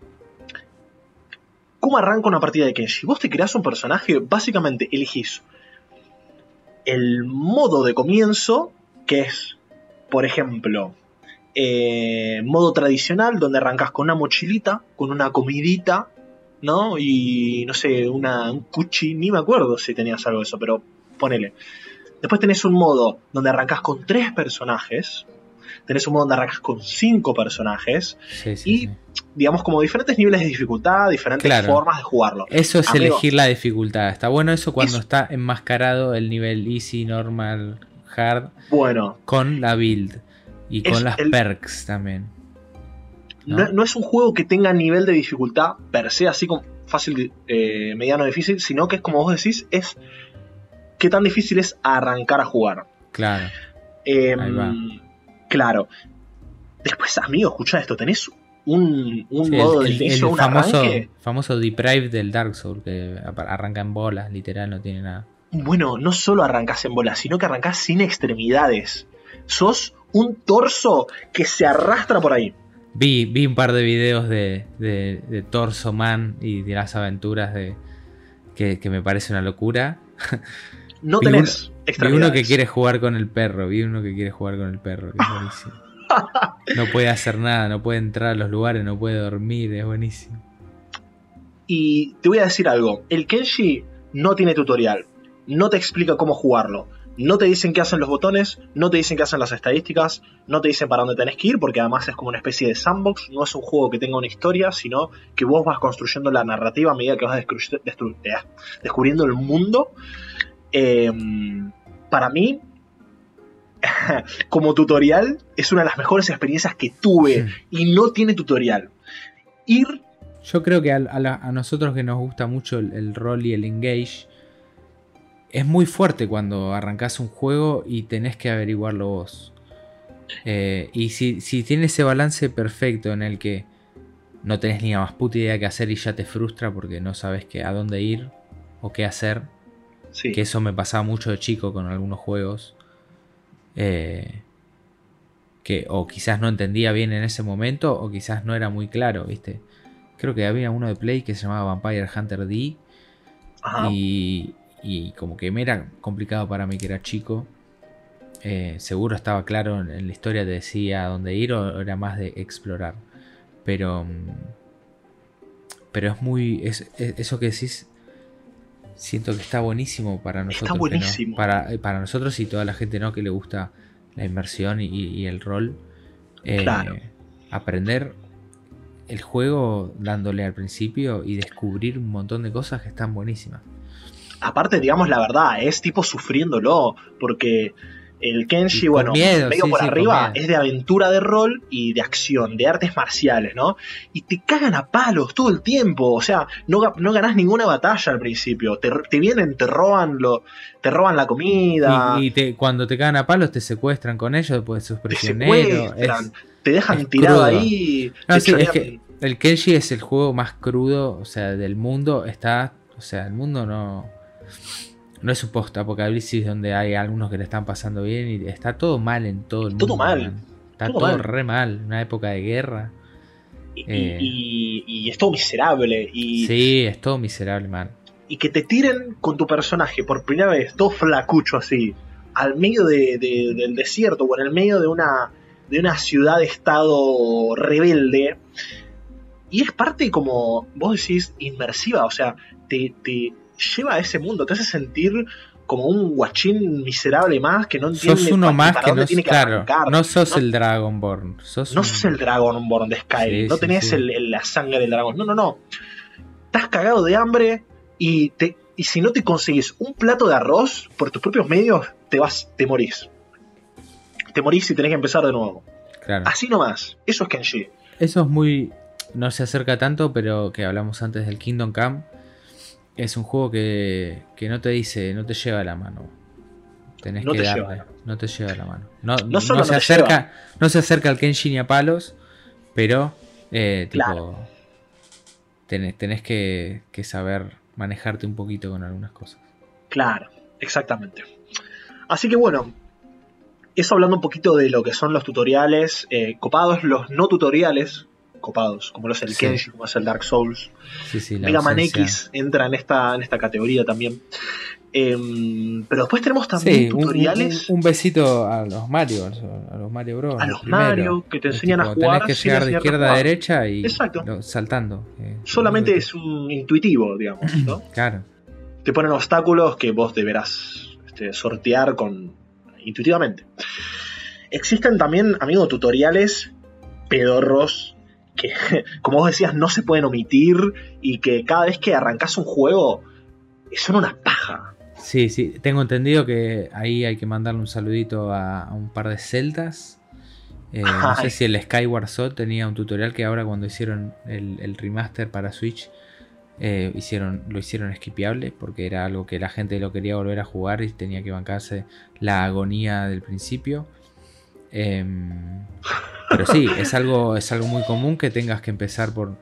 ¿Cómo arranca una partida de Kenshi? Vos te creás un personaje, básicamente elegís el modo de comienzo, que es, por ejemplo, eh, modo tradicional, donde arrancas con una mochilita, con una comidita, ¿no? Y no sé, una, un cuchi, ni me acuerdo si tenías algo de eso, pero ponele. Después tenés un modo donde arrancas con tres personajes. Tenés un modo donde arrancas con cinco personajes. Sí, sí, Y- sí. Digamos, como diferentes niveles de dificultad, diferentes Claro. formas de jugarlo. Eso es Amigo. elegir la dificultad. Está bueno eso cuando Eso. está enmascarado el nivel easy, normal, hard Bueno, con la build y con las el- perks también. No, ¿no? no es un juego que tenga nivel de dificultad per se, así como fácil, eh, mediano, difícil, sino que es como vos decís, es qué tan difícil es arrancar a jugar. Claro. Em, Ahí va. Claro. Después, amigo, escucha esto, tenés un, un Sí, modo el, de el- el un famoso, arranque. famoso Deprive del Dark Souls que arranca en bolas, literal, no tiene nada. Bueno, no solo arrancas en bola, sino que arrancas sin extremidades. Sos un torso que se arrastra por ahí. Vi, vi un par de videos de, de, de Torso Man y de las aventuras de que, que me parece una locura. No Vi tenés extremidades. uno que quiere jugar con el perro, vi uno que quiere jugar con el perro, que es buenísimo. No puede hacer nada, no puede entrar a los lugares, no puede dormir, es buenísimo. Y te voy a decir algo, el Kenshi no tiene tutorial, no te explica cómo jugarlo, no te dicen qué hacen los botones, no te dicen qué hacen las estadísticas, no te dicen para dónde tenés que ir, porque además es como una especie de sandbox, no es un juego que tenga una historia, sino que vos vas construyendo la narrativa a medida que vas eh, descubriendo el mundo. Eh, para mí, como tutorial, es una de las mejores experiencias que tuve y no tiene tutorial. Ir Yo creo que a, a la- a nosotros que nos gusta mucho el, el rol y el engage, es muy fuerte cuando arrancás un juego y tenés que averiguarlo vos. Eh, y si, si tiene ese balance perfecto en el que no tenés ni la más puta idea qué hacer y ya te frustra porque no sabes qué, a dónde ir o qué hacer, Sí. que eso me pasaba mucho de chico con algunos juegos. eh, que o quizás no entendía bien en ese momento o quizás no era muy claro, ¿viste? Creo que había uno de Play que se llamaba Vampire Hunter D Ajá. y, y como que me era complicado para mí que era chico. Eh, seguro estaba claro en, en la historia, te decía dónde ir o era más de explorar. Pero, mm, pero es muy, es- es- eso que decís, siento que está buenísimo para nosotros. no- buenísimo. para, eh, para nosotros y toda la gente ¿no? que le gusta la inmersión y, y el rol. Eh, Claro. Aprender el juego dándole al principio y descubrir un montón de cosas que están buenísimas. Aparte, digamos la verdad, es tipo sufriéndolo, porque el Kenshi, bueno, miedo, medio sí, por sí, arriba, es de aventura de rol y de acción, de artes marciales, ¿no? Y te cagan a palos todo el tiempo, o sea, no, no ganás ninguna batalla al principio, te, te vienen, te roban, lo, te roban la comida, Y, y te- cuando te cagan a palos te secuestran con ellos, después sos te prisionero. secuestran, es- te dejan tirado crudo. ahí, No, te sí, es que el Kenshi es el juego más crudo, o sea, del mundo. Está, o sea, el mundo no no es un post-apocalipsis donde hay algunos que le están pasando bien y está todo mal en todo el mundo. Todo mal. Está todo, re mal, una época de guerra. Eh, y, es todo miserable. Y, sí, es todo miserable, man. Y que te tiren con tu personaje por primera vez, todo flacucho así, al medio de, del desierto o en el medio de una, de una ciudad-estado rebelde. Y es parte como, vos decís, inmersiva, o sea, te, te, lleva a ese mundo, te hace sentir como un guachín miserable más que no entiende sos uno más que no, tiene que claro, no sos el Dragonborn sos no sos el Dragonborn de Skyrim no tenés la sangre del dragón. No no no. Estás cagado de hambre y te y si no te consigues un plato de arroz por tus propios medios te vas te morís. Te morís y tenés que empezar de nuevo. Claro. así nomás. Eso es Kenshi eso es muy no se acerca tanto pero que hablamos antes del Kingdom Come es un juego que, no te dice, no te lleva la mano. Tenés que darle, no te lleva la mano. No, no, se acerca, no se acerca al Kenshin ni a palos, pero eh, tipo, tenés, que, saber manejarte un poquito con algunas cosas. Claro, exactamente. Así que bueno, eso hablando un poquito de lo que son los tutoriales, eh, copados los no tutoriales, copados, como lo es el Kenshi, como es el Dark Souls. Mega Man X entra en esta, en esta categoría también. Em, pero después tenemos también tutoriales. Un, besito a los Mario, a los Mario Bros. A los Mario que te enseñan a jugar. Tenés que llegar de izquierda a derecha y saltando. Solamente es un intuitivo, digamos, ¿no? claro. Te ponen obstáculos que vos deberás este, sortear con intuitivamente. Existen también, amigos, tutoriales pedorros que, como vos decías, no se pueden omitir y que cada vez que arrancas un juego son una paja. Sí, sí, tengo entendido que ahí hay que mandarle un saludito a, un par de celtas. Eh, no sé si el Skyward Sword tenía un tutorial que ahora cuando hicieron el, remaster para Switch eh, hicieron, lo hicieron esquipiable porque era algo que la gente lo quería volver a jugar y tenía que bancarse la agonía del principio. Em, pero sí, es algo, es algo muy común que tengas que empezar por,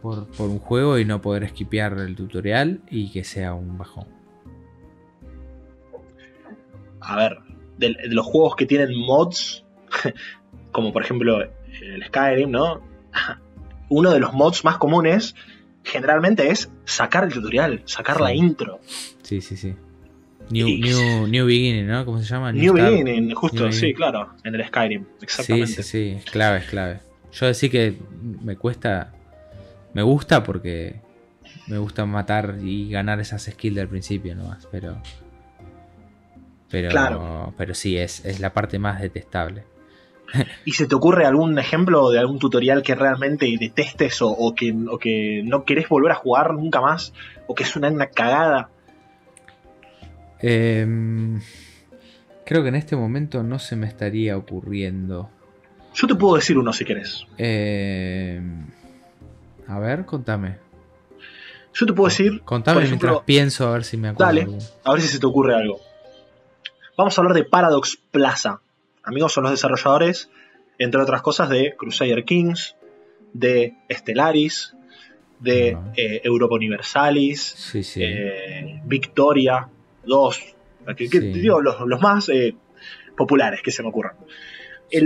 por, un juego y no poder esquipear el tutorial y que sea un bajón. A ver, de, los juegos que tienen mods, como por ejemplo el Skyrim, ¿no? Uno de los mods más comunes generalmente es sacar el tutorial, sacar la intro. Sí, sí, sí. New, new, Beginning, ¿no? ¿Cómo se llama? New, Beginning, justo, sí, claro, en el Skyrim, exactamente. Sí, sí, sí, es clave, es clave. Yo decir que me cuesta, me gusta porque me gusta matar y ganar esas skills del principio nomás, pero... Pero, pero sí, es, es la parte más detestable. ¿Y se te ocurre algún ejemplo de algún tutorial que realmente detestes o, que, que, no querés volver a jugar nunca más? ¿O que es una, una cagada? Em, creo que en este momento no se me estaría ocurriendo. Yo te puedo decir uno si querés. Em, a ver, contame. Yo te puedo decir. Contame mientras pienso a ver si me acuerdo. Dale, a ver si se te ocurre algo. Vamos a hablar de Paradox Plaza. Amigos, son los desarrolladores, entre otras cosas, de Crusader Kings, de Stellaris, de eh, Europa Universalis, eh, Victoria, dos, los, más eh, populares que se me ocurran.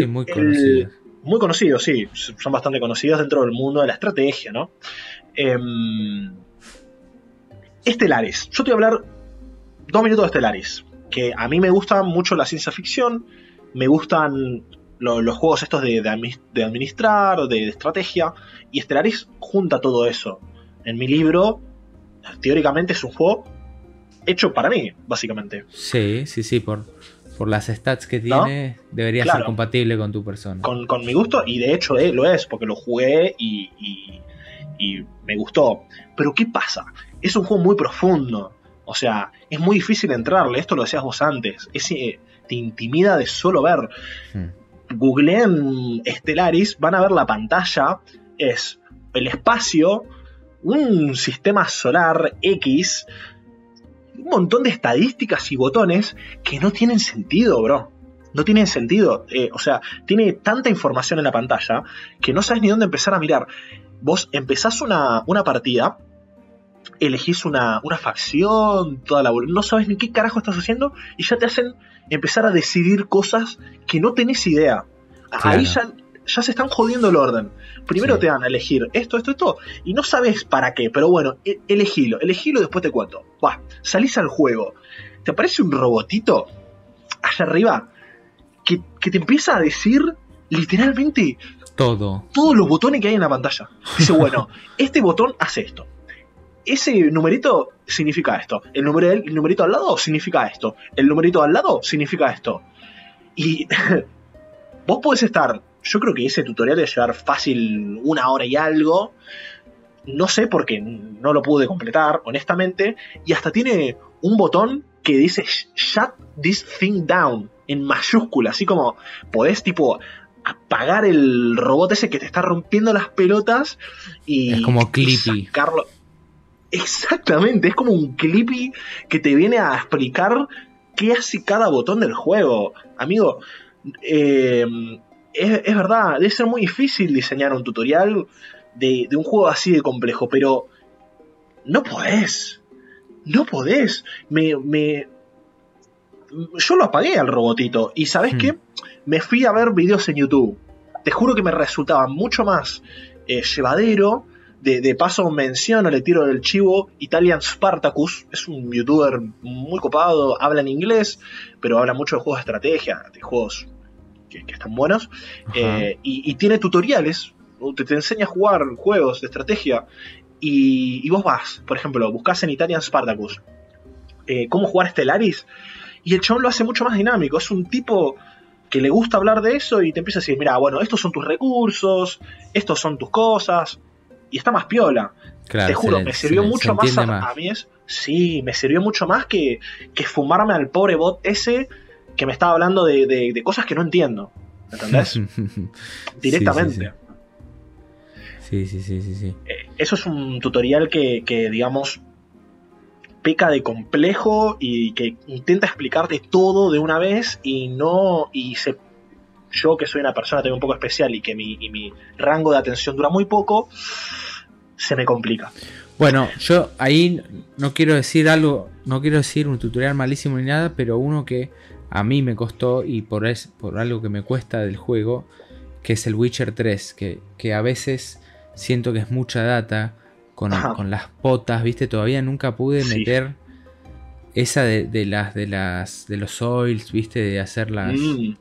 muy conocidos. muy conocidos, sí, son bastante conocidos dentro del mundo de la estrategia, ¿no? Em, Estelaris, yo te voy a hablar dos minutos de Estelaris, que a mí me gusta mucho la ciencia ficción, me gustan los juegos estos de, de, administrar, de, de, estrategia, y Stellaris junta todo eso. En mi libro, teóricamente es un juego hecho para mí, básicamente. Sí, sí, sí, por, por las stats que tiene, debería ser compatible con tu persona. Con, mi gusto, y de hecho eh, lo es, porque lo jugué y, y, me gustó. Pero ¿qué pasa? Es un juego muy profundo. O sea, es muy difícil entrarle. Esto lo decías vos antes. Es, eh, te intimida de solo ver. Hmm. Googleen Stellaris, van a ver la pantalla. Es el espacio, un sistema solar X un montón de estadísticas y botones que no tienen sentido, bro. no tiene sentido. Eh, o sea, tiene tanta información en la pantalla que no sabes ni dónde empezar a mirar. Vos empezás una, una partida, elegís una, una facción, toda la no sabes ni qué carajo estás haciendo y ya te hacen empezar a decidir cosas que no tenés idea. Ahí ya, ya se están jodiendo el orden. Primero te dan a elegir esto, esto, esto, y no sabes para qué, pero bueno, e elegilo, elegilo después te cuento. Va, salís al juego, te aparece un robotito allá arriba que, te empieza a decir literalmente todo. Todos los botones que hay en la pantalla. Dice, bueno, este botón hace esto. Ese numerito significa esto. El, el numerito al lado significa esto. El numerito al lado significa esto. Y vos podés estar yo creo que ese tutorial debe llevar fácil una hora y algo. No sé por qué no lo pude completar, honestamente. Y hasta tiene un botón que dice Shut this thing down en mayúscula. Así como podés, tipo, apagar el robot ese que te está rompiendo las pelotas y. Es como Clippy. Sacarlo. Exactamente, es como un Clippy que te viene a explicar qué hace cada botón del juego. Amigo, eh, es, verdad, debe ser muy difícil diseñar un tutorial de, un juego así de complejo, pero no podés. No podés. Me, me... Yo lo apagué al robotito y ¿sabes hmm. qué? Me fui a ver videos en YouTube. Te juro que me resultaba mucho más eh, llevadero. De, de, paso menciono, le tiro del chivo Italian Spartacus. Es un youtuber muy copado, habla en inglés, pero habla mucho de juegos de estrategia, de juegos que, están buenos. Eh, y, tiene tutoriales, te, te enseña a jugar juegos de estrategia. Y, vos vas, por ejemplo, buscas en Italian Spartacus eh, cómo jugar Stellaris. Y el chabón lo hace mucho más dinámico. Es un tipo que le gusta hablar de eso y te empieza a decir, mira, bueno, estos son tus recursos, estos son tus cosas. Y está más piola. te juro, me sirvió mucho más a, mí es. Sí, me sirvió mucho más que, que fumarme al pobre bot ese que me estaba hablando de, cosas que no entiendo. ¿Entendés? Directamente. Sí sí. sí, sí, sí, eh, eso es un tutorial que, digamos, peca de complejo y que intenta explicarte todo de una vez y no. y se, Yo, que soy una persona también un poco especial y que mi, y mi rango de atención dura muy poco, se me complica. Bueno, yo ahí no quiero decir algo, no quiero decir un tutorial malísimo ni nada, pero uno que a mí me costó y por, es, por algo que me cuesta del juego, que es el Witcher 3, que, que a veces siento que es mucha data con, con las potas, ¿viste? Todavía nunca pude meter esa de, las de las de los oils, ¿viste? De hacer las mm,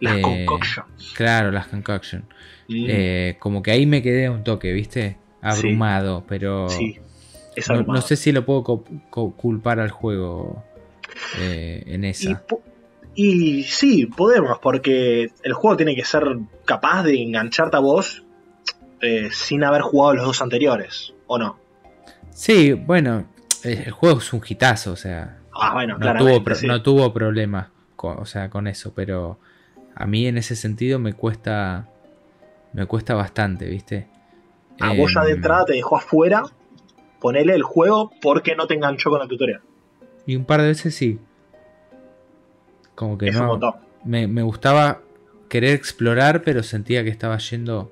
las eh, concoctions. Claro, las concoctions. Mm. Eh, como que ahí me quedé un toque, ¿viste? Abrumado, pero no, sé si lo puedo culpar al juego eh, en esa. Y sí, podemos, porque el juego tiene que ser capaz de engancharte a vos eh, sin haber jugado los dos anteriores, ¿o no? Sí, bueno, el juego es un hitazo, o sea. Ah, bueno, no, tuvo, no tuvo problemas con, o sea, con eso, pero a mí en ese sentido me cuesta. Me cuesta bastante, ¿viste? A vos ya de em, entrada te dejó afuera, ponele el juego porque no te enganchó con el tutorial. Y un par de veces sí. Como que no. Me, gustaba querer explorar, pero sentía que estaba yendo.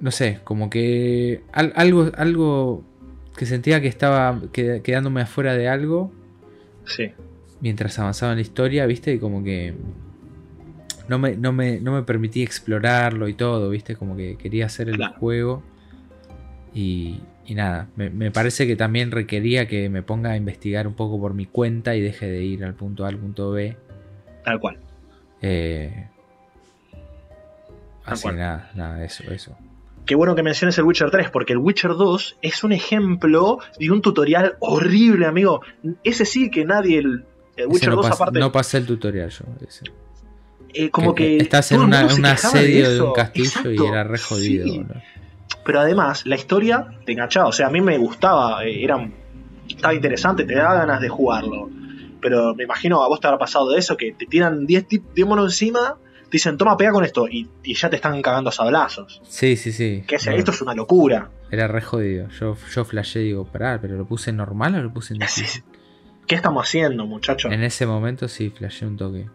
no sé, como que algo, algo que sentía que estaba quedándome afuera de algo. Sí. Mientras avanzaba en la historia, viste, y como que no me, no me, no me permitía explorarlo y todo, viste, como que quería hacer el juego. Y, y nada, me, parece que también requería que me ponga a investigar un poco por mi cuenta y deje de ir al punto A al punto B. Tal cual. Eh, así nada, nada, eso, eso. Qué bueno que menciones el Witcher 3, porque el Witcher 2 es un ejemplo de un tutorial horrible, amigo. Ese sí que nadie. El, Witcher 2, aparte. No pasé el tutorial yo. Eh, como que, estás en una, un asedio de, un castillo y era re jodido. Pero además, la historia te enganchaba. O sea, a mí me gustaba, eh, era, estaba interesante, te da ganas de jugarlo. Pero me imagino a vos te habrá pasado de eso, que te tiran 10 monos encima, te dicen, toma, pega con esto, y, ya te están cagando a sablazos. Sí, sí, sí. Que esto es una locura. Era re jodido. Yo, yo flashé y digo, pará, pero lo puse normal o lo puse en difícil. ¿qué estamos haciendo, muchachos? En ese momento sí, flashé un toque.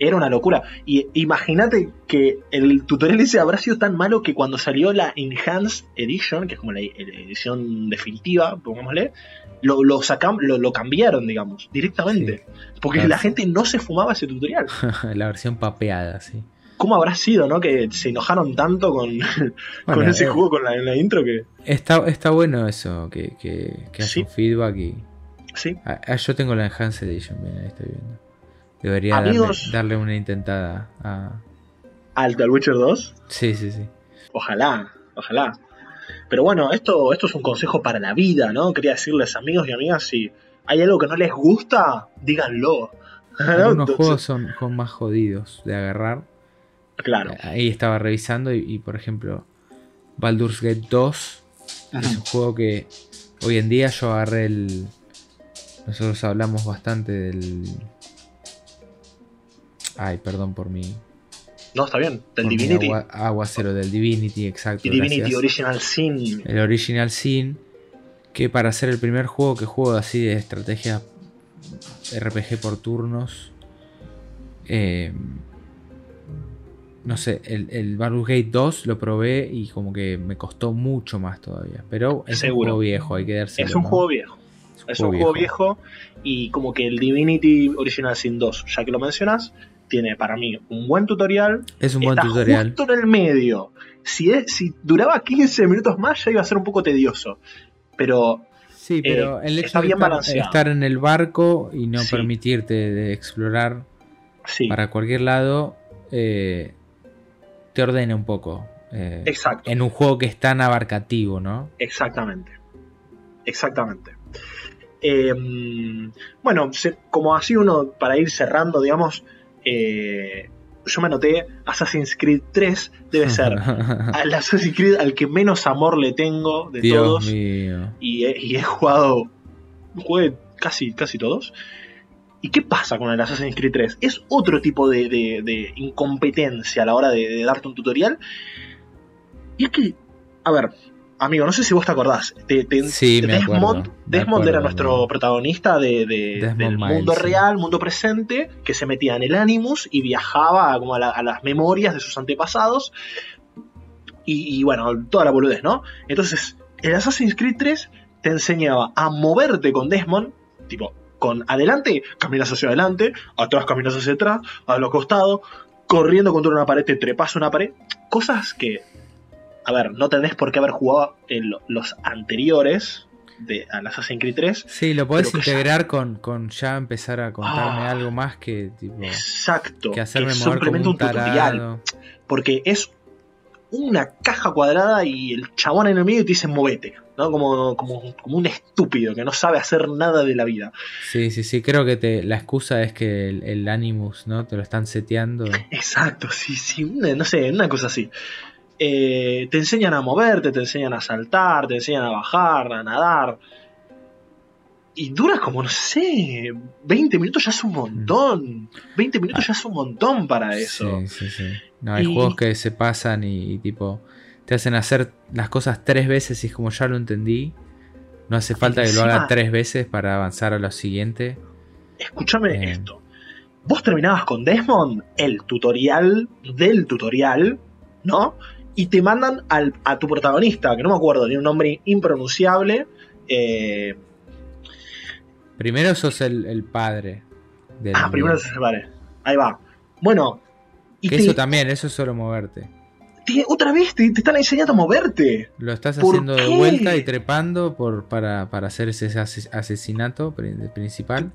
Era una locura. Y imagínate que el tutorial ese habrá sido tan malo que cuando salió la Enhanced Edition, que es como la, edición definitiva, pongámosle, lo, lo, lo, lo cambiaron, digamos, directamente. Porque la gente no se fumaba ese tutorial. la versión papeada, sí. ¿Cómo habrá sido, no? Que se enojaron tanto con, con ese eh, juego, con la, intro que. Está, está bueno eso, que, que, que feedback y. Sí. Ah, ah, yo tengo la Enhanced Edition, bien, ahí estoy viendo. Debería darle, una intentada a. ¿Al The Witcher 2? Sí, sí, sí. Ojalá, ojalá. Pero bueno, esto, esto es un consejo para la vida, ¿no? Quería decirles, amigos y amigas, si hay algo que no les gusta, díganlo. Algunos juegos son, son, más jodidos de agarrar. Claro. Ahí estaba revisando y, por ejemplo, Baldur's Gate 2 es un juego que hoy en día yo agarré el... Nosotros hablamos bastante del... Ay, perdón por mi... No, está bien, del Divinity. Agua, cero, del Divinity, exacto. Divinity Original Sin. El Original Sin, que para ser el primer juego que juego así de estrategia RPG por turnos, eh, no sé, el, el Baldur's Gate 2 lo probé y como que me costó mucho más todavía. Pero es un juego viejo, hay que darse. Es un juego viejo. Es, un juego viejo y como que el Divinity Original Sin 2, ya que lo mencionas, tiene para mí un buen tutorial. Es un buen tutorial. Justo en el medio. Si, si duraba 15 minutos más ya iba a ser un poco tedioso. Pero Sí, pero eh, el hecho de estar, en el barco y no permitirte de explorar para cualquier lado eh, te ordena un poco. Eh, Exacto. En un juego que es tan abarcativo, ¿no? Exactamente. Exactamente. Em, bueno, como así uno, para ir cerrando, digamos, eh, yo me anoté Assassin's Creed 3 debe ser al Assassin's Creed al que menos amor le tengo de todos. Y, he, jugado, jugué casi, casi todos. ¿Y qué pasa con el Assassin's Creed 3? Es otro tipo de, incompetencia a la hora de, darte un tutorial. Y es que, a ver, amigo, no sé si vos te acordás. sí, me Desmond, Desmond era nuestro protagonista de, del mundo real, mundo presente, que se metía en el Animus y viajaba como a, las memorias de sus antepasados. Y, y, bueno, toda la boludez, ¿no? Entonces, el Assassin's Creed 3 te enseñaba a moverte con Desmond, tipo, con adelante, caminas hacia adelante, atrás caminas hacia atrás, a los costados, corriendo contra una pared, te trepas una pared. Cosas que, a ver, no tenés por qué haber jugado en los anteriores de al Assassin's Creed 3. Sí, lo podés integrar con, con, ya empezar a contarme ah, algo más que tipo. Exacto. Que hacerme mover un, un tutorial. Porque es una caja cuadrada y el chabón en el medio te dice movete, ¿no? Como, como, un estúpido que no sabe hacer nada de la vida. Sí, sí, sí, creo que te, la excusa es que el, Animus, ¿no? Te lo están seteando. Exacto, sí, sí, no sé, una cosa así. Eh, te enseñan a moverte, te enseñan a saltar, te enseñan a bajar, a nadar. Y dura como, no sé, 20 minutos ya es un montón. 20 minutos ya es un montón para eso. Sí, sí, sí. No, hay juegos que se pasan y, tipo te hacen hacer las cosas tres veces y es como ya lo entendí. No hace falta que lo haga tres veces para avanzar a lo siguiente. Escúchame eh. esto. Vos terminabas con Desmond el tutorial del tutorial, ¿no? Y te mandan al, a tu protagonista, que no me acuerdo, tiene un nombre impronunciable. Eh... Primero sos el, padre. ah, primero sos el padre. Ahí va. Bueno, eso también, eso es solo moverte. otra vez te, están enseñando a moverte. Lo estás haciendo de vuelta y trepando por, para, hacer ese asesinato principal.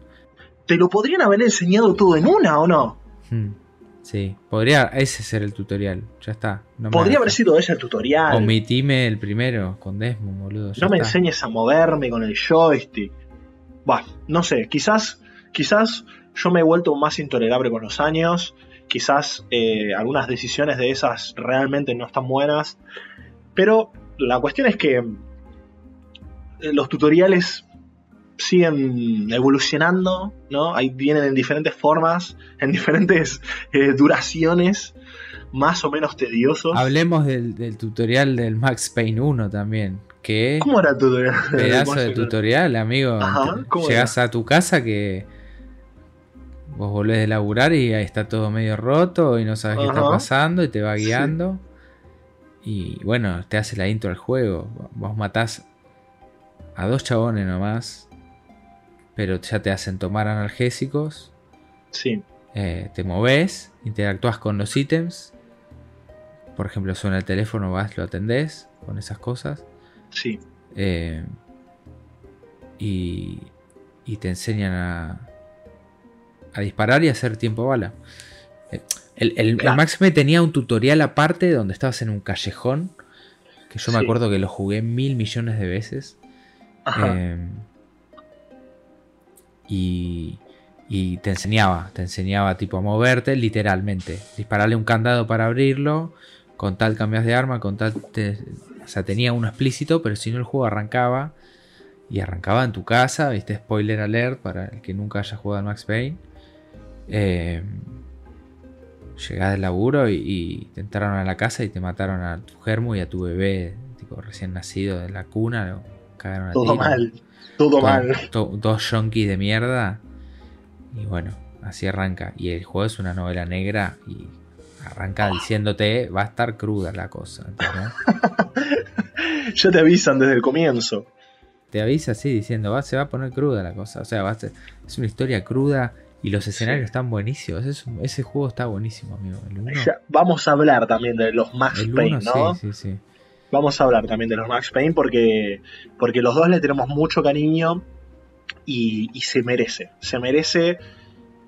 ¿Te lo podrían haber enseñado todo en una o no? Hmm. Sí, podría ese ser el tutorial, ya está. podría haber sido ese el tutorial. Omitime el primero con Desmond, boludo. No me enseñes a moverme con el joystick. Bah, no sé, quizás, quizás yo me he vuelto más intolerable con los años quizás eh, algunas decisiones de esas realmente no están buenas, pero la cuestión es que eh, los tutoriales siguen evolucionando, ¿no? Ahí vienen en diferentes formas, en diferentes eh, duraciones, más o menos tediosos. Hablemos del, tutorial del Max Payne 1 también. Que ¿Cómo era el tutorial? Pedazo de tutorial, amigo. Llegas a tu casa que vos volvés de laburar y ahí está todo medio roto y no sabes qué está pasando y te va guiando. Y bueno, te hace la intro al juego. Vos matás a dos chabones nomás, pero ya te hacen tomar analgésicos. Sí. Eh, te moves, interactúas con los ítems. Por ejemplo, suena el teléfono, vas, lo atendés con esas cosas. Sí. Eh, y, y te enseñan a, a disparar y hacer tiempo bala. Eh, el, el, Max me tenía un tutorial aparte donde estabas en un callejón. Que yo me acuerdo que lo jugué mil millones de veces. Em, y, y te enseñaba, te enseñaba tipo a moverte literalmente. Dispararle un candado para abrirlo. Con tal cambias de arma, con tal... o sea, tenía uno explícito, pero si no el juego arrancaba. Y arrancaba en tu casa, viste, spoiler alert para el que nunca haya jugado al Max Payne. Eh, llegás del laburo y, te entraron a la casa y te mataron a tu germo y a tu bebé, tipo recién nacido de la cuna, lo cagaron a Todo mal, todo, mal. dos yonkis de mierda. Y bueno, así arranca. Y el juego es una novela negra y arranca diciéndote va a estar cruda la cosa. ya te avisan desde el comienzo. Te avisa así diciendo va, se va a poner cruda la cosa. O sea, va es una historia cruda y los escenarios están buenísimos. ese juego está buenísimo, amigo. vamos a hablar también de los Max Payne, ¿no? Sí, sí, sí. Vamos a hablar también de los Max Payne porque, porque los dos le tenemos mucho cariño y, se merece. Se merece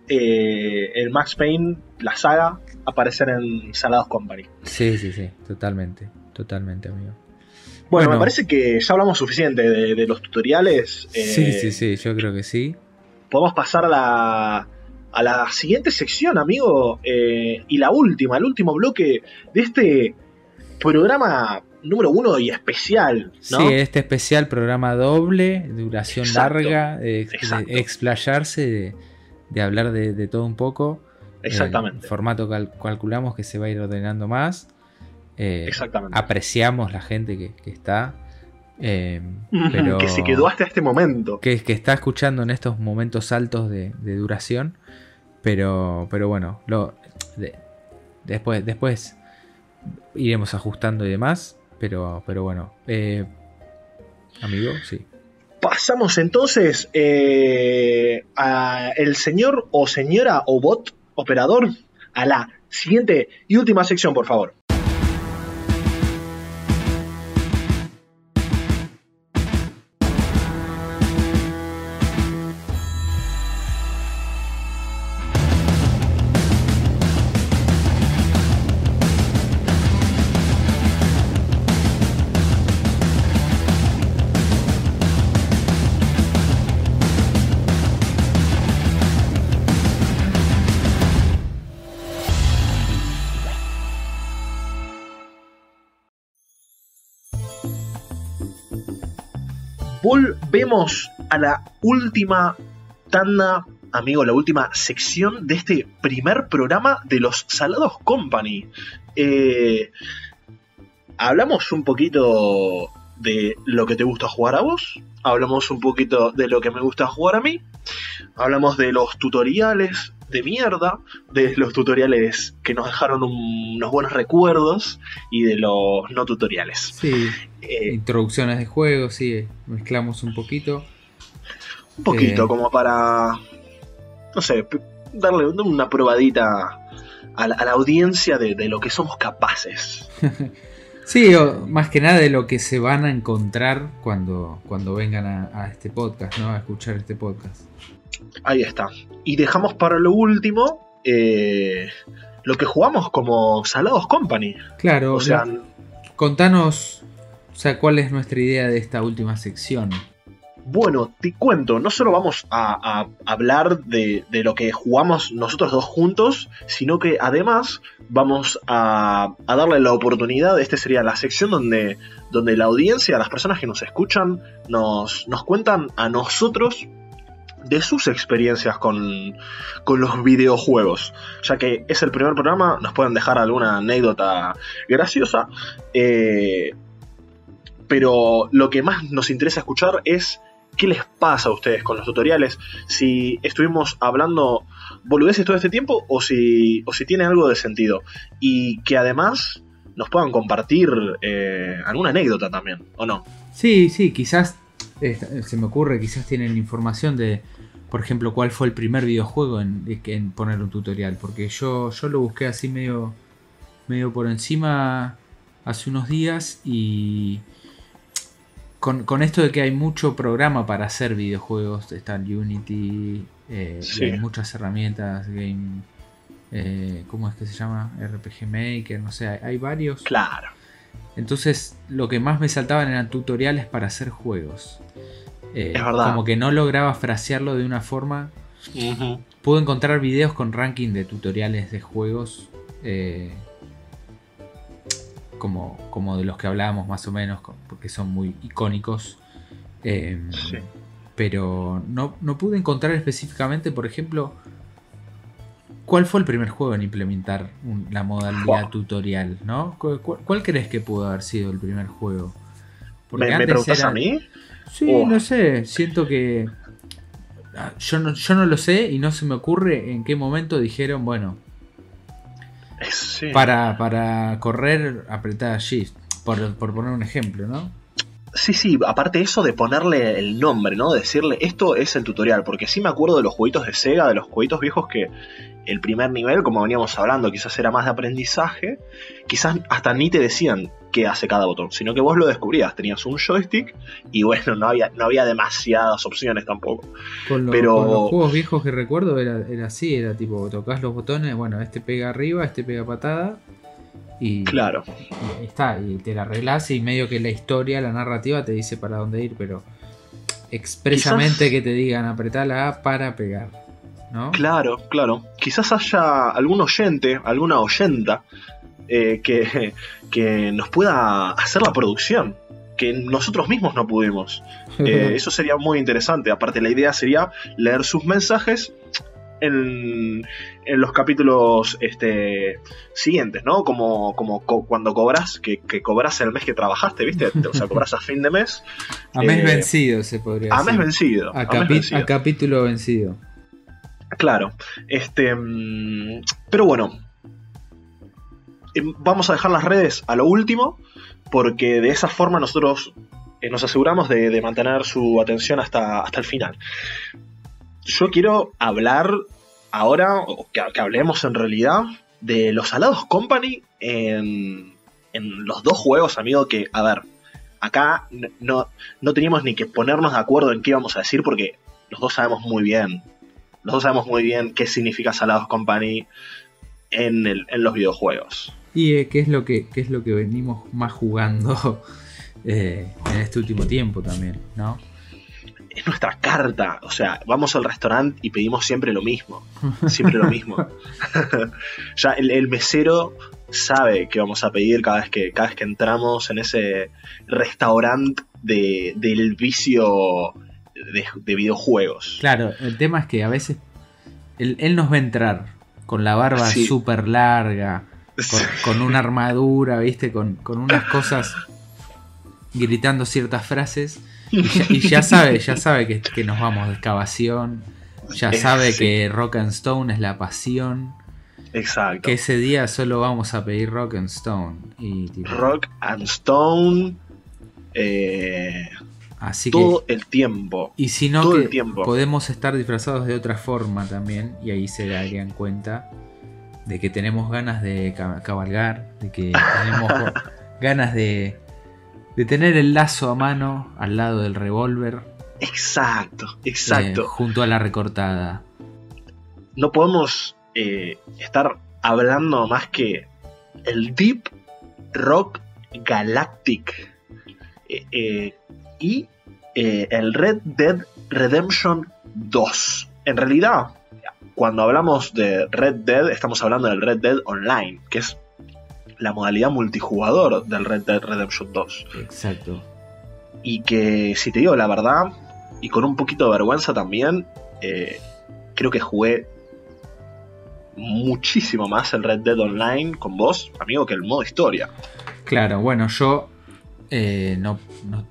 eh, el Max Payne, la saga, aparecer en Salados Company. Sí, sí, sí, totalmente. Totalmente, amigo. Bueno, me parece que ya hablamos suficiente de, los tutoriales. sí, eh, sí, sí, yo creo que sí podemos pasar a la, a la siguiente sección, amigo, eh, y la última, el último bloque de este programa número uno y especial. ¿no? Sí, este especial programa doble, duración larga, de, explayarse, de, hablar de, todo un poco. Exactamente. El formato calculamos que se va a ir ordenando más. Eh, Exactamente. Apreciamos la gente que, que está. Eh, que se quedó hasta este momento. Que, que está escuchando en estos momentos altos de, duración. Pero, pero bueno, lo, después, después iremos ajustando y demás. Pero, pero bueno, eh, amigo, sí. Pasamos entonces eh, a el señor o señora o bot operador a la siguiente y última sección, por favor. Volvemos a la última tanda, amigo, la última sección de este primer programa de los Salados Company. Eh, hablamos un poquito de lo que te gusta jugar a vos, hablamos un poquito de lo que me gusta jugar a mí, hablamos de los tutoriales de mierda, de los tutoriales que nos dejaron unos buenos recuerdos y de los no tutoriales. Sí, eh, introducciones de juegos, sí, mezclamos un poquito. Un poquito, eh, como para, no sé, darle una probadita a la, audiencia de, lo que somos capaces. sí, más que nada de lo que se van a encontrar cuando, cuando vengan a, este podcast, ¿no? A escuchar este podcast. Ahí está. Y dejamos para lo último eh, lo que jugamos como Salados Company. Claro. O sea, contanos o sea, ¿cuál es nuestra idea de esta última sección? Bueno, te cuento, no solo vamos a, a hablar de, de, lo que jugamos nosotros dos juntos, sino que además vamos a, a, darle la oportunidad, esta sería la sección donde, donde la audiencia, las personas que nos escuchan, nos, nos cuentan a nosotros de sus experiencias con, con, los videojuegos. Ya que es el primer programa, nos pueden dejar alguna anécdota graciosa. Eh, pero lo que más nos interesa escuchar es qué les pasa a ustedes con los tutoriales. Si estuvimos hablando boludeces todo este tiempo o si, o si tiene algo de sentido. Y que además nos puedan compartir eh, alguna anécdota también, ¿o no? Sí, sí, quizás eh, se me ocurre, quizás tienen información de, por ejemplo, cuál fue el primer videojuego en, en poner un tutorial. Porque yo, yo lo busqué así medio, medio por encima hace unos días y con, esto de que hay mucho programa para hacer videojuegos, está el Unity, eh, hay muchas herramientas, Game, eh, ¿cómo es que se llama? RPG Maker, no sé, hay varios. Claro. Entonces, lo que más me saltaban eran tutoriales para hacer juegos. Eh, es verdad. Como que no lograba frasearlo de una forma. Puedo encontrar videos con ranking de tutoriales de juegos. Eh, como, como de los que hablábamos más o menos, porque son muy icónicos. Em, pero no, pude encontrar específicamente, por ejemplo, cuál fue el primer juego en implementar la modalidad tutorial, ¿no? ¿Cuál, crees que pudo haber sido el primer juego? Porque ¿Me, preguntas a mí? Sí, oh. no sé, siento que... Ah, yo no, yo no lo sé y no se me ocurre en qué momento dijeron, bueno, para, para correr, apretar Shift, por, por poner un ejemplo, ¿no? Sí, sí, aparte eso de ponerle el nombre, ¿no? Decirle esto es el tutorial, porque sí me acuerdo de los jueguitos de Sega, de los jueguitos viejos que el primer nivel, como veníamos hablando, quizás era más de aprendizaje, quizás hasta ni te decían qué hace cada botón, sino que vos lo descubrías, tenías un joystick y bueno, no había, no había demasiadas opciones tampoco. Con, Pero... los juegos viejos que recuerdo era, era así, era tipo, tocas los botones, bueno, este pega arriba, este pega patada, y, claro. Y está, y te la arreglas y medio que la historia, la narrativa te dice para dónde ir, pero expresamente que te digan apretar la A para pegar. ¿no? Claro, claro. Quizás haya algún oyente, alguna oyenta eh, que, que nos pueda hacer la producción que nosotros mismos no pudimos. Eh, eso sería muy interesante. Aparte, la idea sería leer sus mensajes en, los capítulos este, siguientes, ¿no? Como, como cuando cobras, que, cobras el mes que trabajaste, ¿viste? O sea, cobras a fin de mes. a mes eh, vencido, se podría decir. A mes vencido. A, capítulo vencido. Claro. Este, mm, pero bueno. Em, vamos a dejar las redes a lo último, porque de esa forma nosotros eh, nos aseguramos de, mantener su atención hasta, hasta el final yo quiero hablar ahora, o que, hablemos en realidad, de los Alados Company en, en, los dos juegos, amigo, que, a ver, acá no, no teníamos ni que ponernos de acuerdo en qué íbamos a decir porque los dos sabemos muy bien, los dos sabemos muy bien qué significa Salados Company en, el, en los videojuegos. Y eh, qué es lo que qué es lo que venimos más jugando eh, en este último tiempo también, ¿no? Es nuestra carta. O sea, vamos al restaurante y pedimos siempre lo mismo. Siempre lo mismo. ya el, mesero sabe que vamos a pedir cada vez que, cada vez que entramos en ese restaurante de, del vicio de, videojuegos. Claro, el tema es que a veces él, nos va a entrar con la barba súper larga, con, una armadura, ¿viste? Con, con unas cosas gritando ciertas frases y ya, sabe, ya sabe que, nos vamos de excavación. Ya sabe que Rock and Stone es la pasión. Exacto. Que ese día solo vamos a pedir Rock and Stone. Y, Rock and Stone. Eh, Así todo el tiempo. Y si no, podemos estar disfrazados de otra forma también. Y ahí se darían cuenta de que tenemos ganas de cabalgar. De que tenemos ganas de, de tener el lazo a mano al lado del revólver. Exacto, exacto. Eh, junto a la recortada. No podemos eh, estar hablando más que el Deep Rock Galactic. Eh, y el Red Dead Redemption 2. En realidad, cuando hablamos de Red Dead, estamos hablando del Red Dead Online, que es la modalidad multijugador del Red Dead Redemption 2. Exacto. Y que, si te digo la verdad, y con un poquito de vergüenza también, eh, creo que jugué muchísimo más el Red Dead Online con vos, amigo, que el modo historia. Claro, bueno, yo eh, no,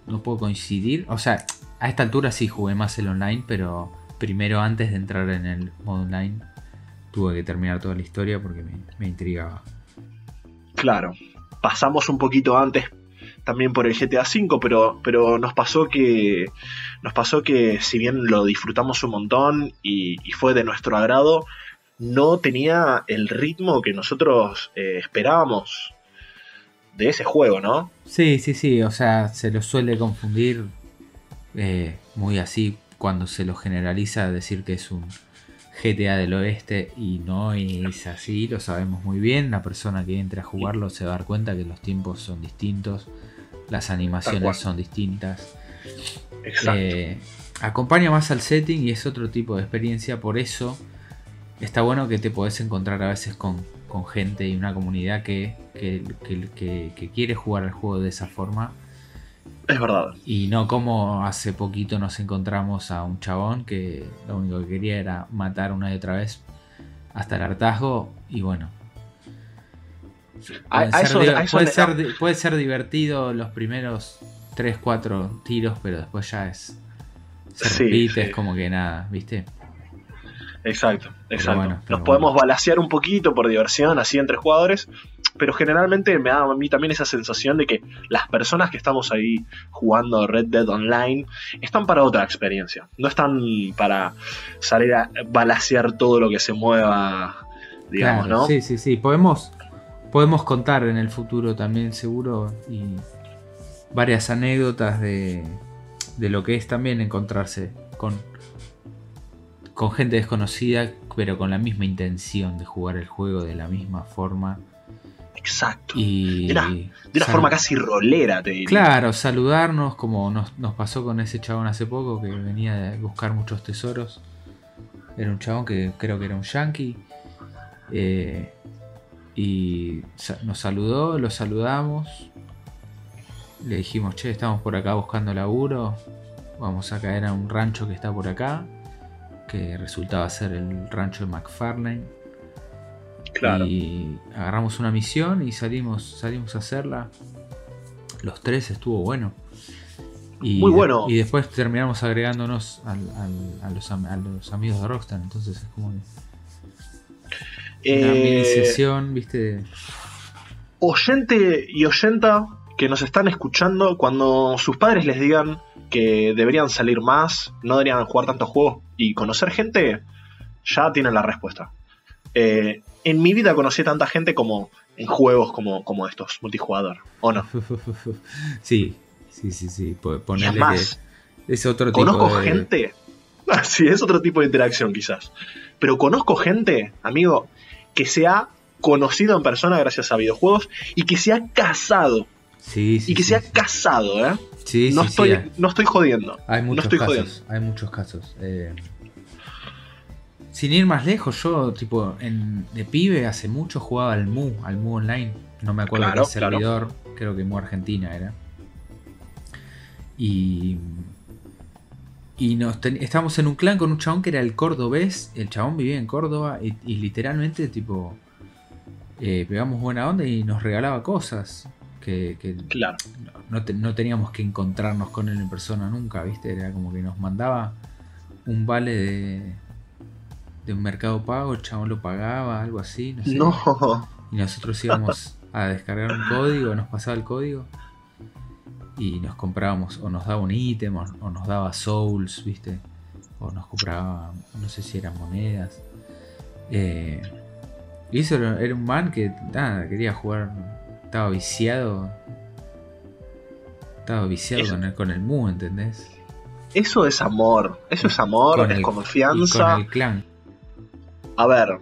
no, puedo coincidir. O sea, a esta altura sí jugué más el online, pero primero antes de entrar en el modo online tuve que terminar toda la historia porque me, me intrigaba. Claro, pasamos un poquito antes también por el GTA V, pero, pero nos pasó que nos pasó que si bien lo disfrutamos un montón y, fue de nuestro agrado, no tenía el ritmo que nosotros eh, esperábamos de ese juego, ¿no? Sí, sí, sí, o sea, se lo suele confundir eh, muy así cuando se lo generaliza decir que es un GTA del oeste y no es así, lo sabemos muy bien, la persona que entre a jugarlo se va a dar cuenta que los tiempos son distintos, las animaciones son distintas. Eh, acompaña más al setting y es otro tipo de experiencia, por eso está bueno que te podés encontrar a veces con, gente y una comunidad que, que, quiere jugar al juego de esa forma. Es verdad. Y no como hace poquito nos encontramos a un chabón que lo único que quería era matar una y otra vez hasta el hartazgo y bueno, puede, ser, divertido los primeros 3, 4 tiros, pero después ya es. Se repite, es como que nada, ¿viste? Exacto, exacto. Nos podemos balasear un poquito por diversión, así entre jugadores, pero generalmente me da a mí también esa sensación de que las personas que estamos ahí jugando Red Dead Online están para otra experiencia, no están para salir a balasear todo lo que se mueva, digamos, ¿no? Sí, sí, sí, podemos podemos contar en el futuro también seguro y varias anécdotas de, de lo que es también encontrarse con, con gente desconocida pero con la misma intención de jugar el juego de la misma forma. Exacto. Y de una, forma casi rolera, te diría. Claro, saludarnos como nos, nos, pasó con ese chabón hace poco que venía de buscar muchos tesoros. Era un chabón que creo que era un yankee. Eh, y nos saludó, lo saludamos. Le dijimos, che, estamos por acá buscando laburo. Vamos a caer a un rancho que está por acá. Que resultaba ser el rancho de McFarlane. Claro. Y agarramos una misión y salimos, salimos a hacerla. Los tres estuvo bueno. Y Muy bueno. y después terminamos agregándonos a, los, a, los, amigos de Rockstar. Entonces es como una eh, ¿viste? Oyente y oyenta que nos están escuchando, cuando sus padres les digan que deberían salir más, no deberían jugar tantos juegos y conocer gente, ya tienen la respuesta. Eh, en mi vida conocí tanta gente como en juegos como, como estos, multijugador, ¿o no? sí, sí, sí, sí. Ponerle más, es otro tipo conozco gente. sí, es otro tipo de interacción quizás. Pero conozco gente, amigo, que se ha conocido en persona gracias a videojuegos y que se ha casado. Sí, sí, y que se ha casado, ¿eh? Sí, no, estoy, no estoy jodiendo. Hay muchos casos. Hay muchos casos. Eh. Sin ir más lejos, yo, tipo, en, de pibe hace mucho jugaba al Mu, al Mu Online. No me acuerdo qué servidor, creo que Mu Argentina era. Y. Y nos estábamos en un clan con un chabón que era el cordobés. El chabón vivía en Córdoba y, literalmente, tipo, eh, pegamos buena onda y nos regalaba cosas. Que, claro. no, teníamos que encontrarnos con él en persona nunca, ¿viste? Era como que nos mandaba un vale de, de un mercado pago, el chabón lo pagaba, algo así, no sé. No. Y nosotros íbamos a descargar un código, nos pasaba el código y nos comprábamos, o nos daba un ítem, o, nos daba souls, ¿viste? O nos compraba, no sé si eran monedas. Eh, y eso era, un man que nada, quería jugar, estaba viciado. Estaba viciado con el, con el Mu, ¿entendés? Eso es amor, eso es amor, es confianza. con el clan. A ver,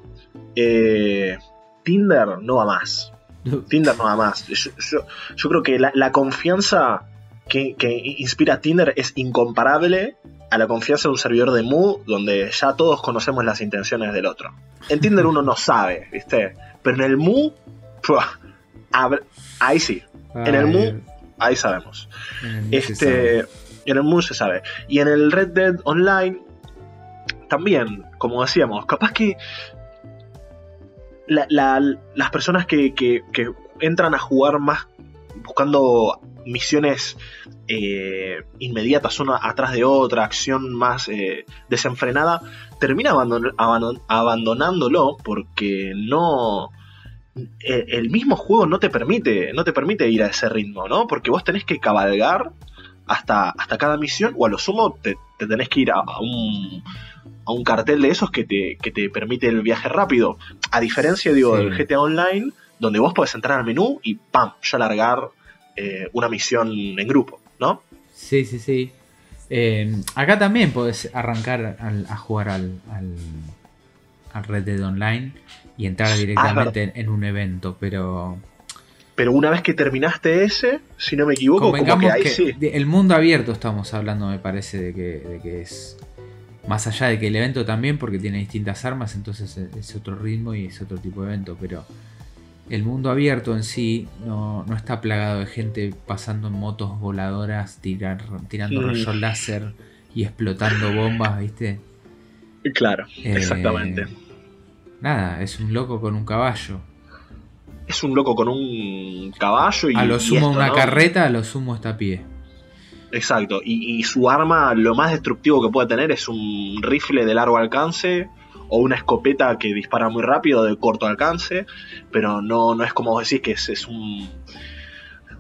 eh, Tinder no va más. Tinder no va más. Yo, creo que la, confianza que, inspira Tinder es incomparable a la confianza de un servidor de Mu donde ya todos conocemos las intenciones del otro. En Tinder uno no sabe, ¿viste? Pero en el Mu, ahí sí. En el Mu, ahí sabemos. este, en el Mu se sabe. Y en el Red Dead Online, también, como decíamos, capaz que las personas que, entran a jugar más buscando misiones eh, inmediatas una atrás de otra, acción más eh, desenfrenada, termina abandonándolo porque no eh, el mismo juego no te permite no te permite ir a ese ritmo, ¿no? Porque vos tenés que cabalgar hasta, hasta cada misión o a lo sumo te, tenés que ir a, un, a un cartel de esos que te, que te permite el viaje rápido. A diferencia, digo, del GTA Online, donde vos podés entrar al menú y ¡pam! ya largar eh, una misión en grupo, ¿no? Sí, sí, sí. Eh, acá también podés arrancar a jugar al, al, Red Dead Online y entrar ah, directamente en, un evento, pero... Pero una vez que terminaste ese, si no me equivoco, como que ahí sí. El mundo abierto estamos hablando, me parece, de que, de que es más allá de que el evento también, porque tiene distintas armas, entonces es otro ritmo y es otro tipo de evento, pero el mundo abierto en sí no, está plagado de gente pasando en motos voladoras, tirar, tirando mm. rayos láser y explotando bombas, ¿viste? Claro, eh, exactamente. Nada, es un loco con un caballo. Es un loco con un caballo y. A lo sumo una carreta, a lo sumo está a pie. Exacto, y, su arma, lo más destructivo que puede tener es un rifle de largo alcance o una escopeta que dispara muy rápido de corto alcance, pero no, no es como decís que es, un,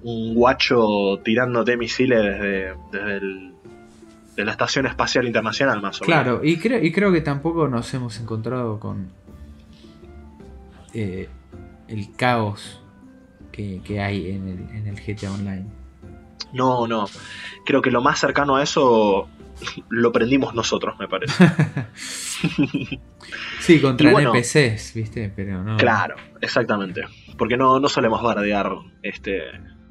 un guacho tirándote misiles desde, desde la Estación Espacial Internacional más o menos. Claro, y creo, y creo que tampoco nos hemos encontrado con eh, el caos que, hay en el, en el GTA Online. No, no. Creo que lo más cercano a eso lo prendimos nosotros, me parece. sí, contra NPCs, ¿viste? Pero no. Claro, exactamente. Porque no, no solemos bardear este,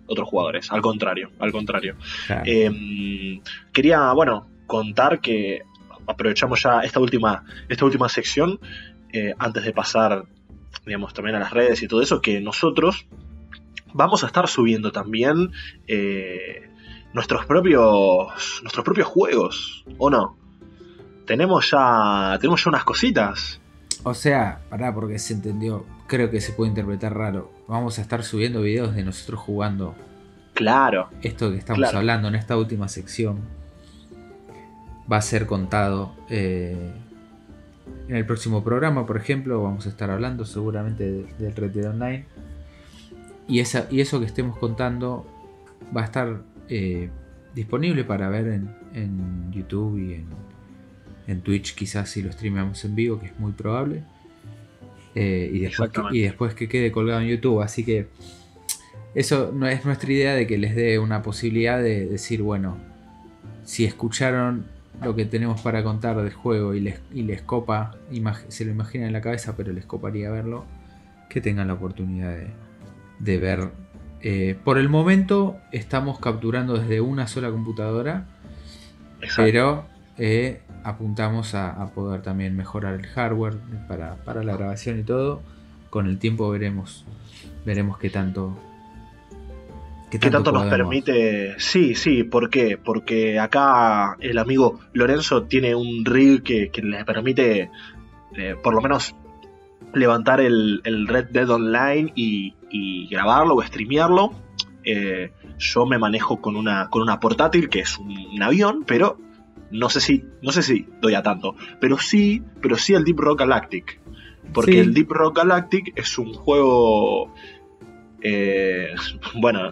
otros jugadores, al contrario, al contrario. Em, quería, bueno, contar que aprovechamos ya esta última, esta última sección eh, antes de pasar, digamos, también a las redes y todo eso, que nosotros vamos a estar subiendo también eh, nuestros propios nuestros propios juegos, ¿o no? Tenemos ya tenemos ya unas cositas. O sea, pará porque se entendió, creo que se puede interpretar raro. Vamos a estar subiendo videos de nosotros jugando. Claro. Esto que estamos hablando en esta última sección va a ser contado eh, en el próximo programa, por ejemplo, vamos a estar hablando seguramente del Red Dead Online. Y, esa, y eso que estemos contando va a estar eh, disponible para ver en, YouTube y en, Twitch, quizás si lo streamamos en vivo, que es muy probable. Eh, y, después que, y después que quede colgado en YouTube. Así que eso no es nuestra idea de que les dé una posibilidad de decir, bueno, si escucharon lo que tenemos para contar del juego y les, y les copa, se lo imaginan en la cabeza, pero les coparía verlo, que tengan la oportunidad de, de ver eh, por el momento estamos capturando desde una sola computadora, pero eh, apuntamos a, poder también mejorar el hardware para, la grabación y todo. Con el tiempo veremos, veremos qué tanto. Qué tanto, nos permite. Sí, sí, ¿por qué? Porque acá el amigo Lorenzo tiene un rig que, le permite, eh, por lo menos, levantar el, Red Dead Online y, grabarlo o streamearlo. Eh, yo me manejo con una, con una portátil que es un, avión, pero no sé si no sé si doy a tanto, pero sí, pero sí el Deep Rock Galactic, porque el Deep Rock Galactic es un juego, eh, bueno,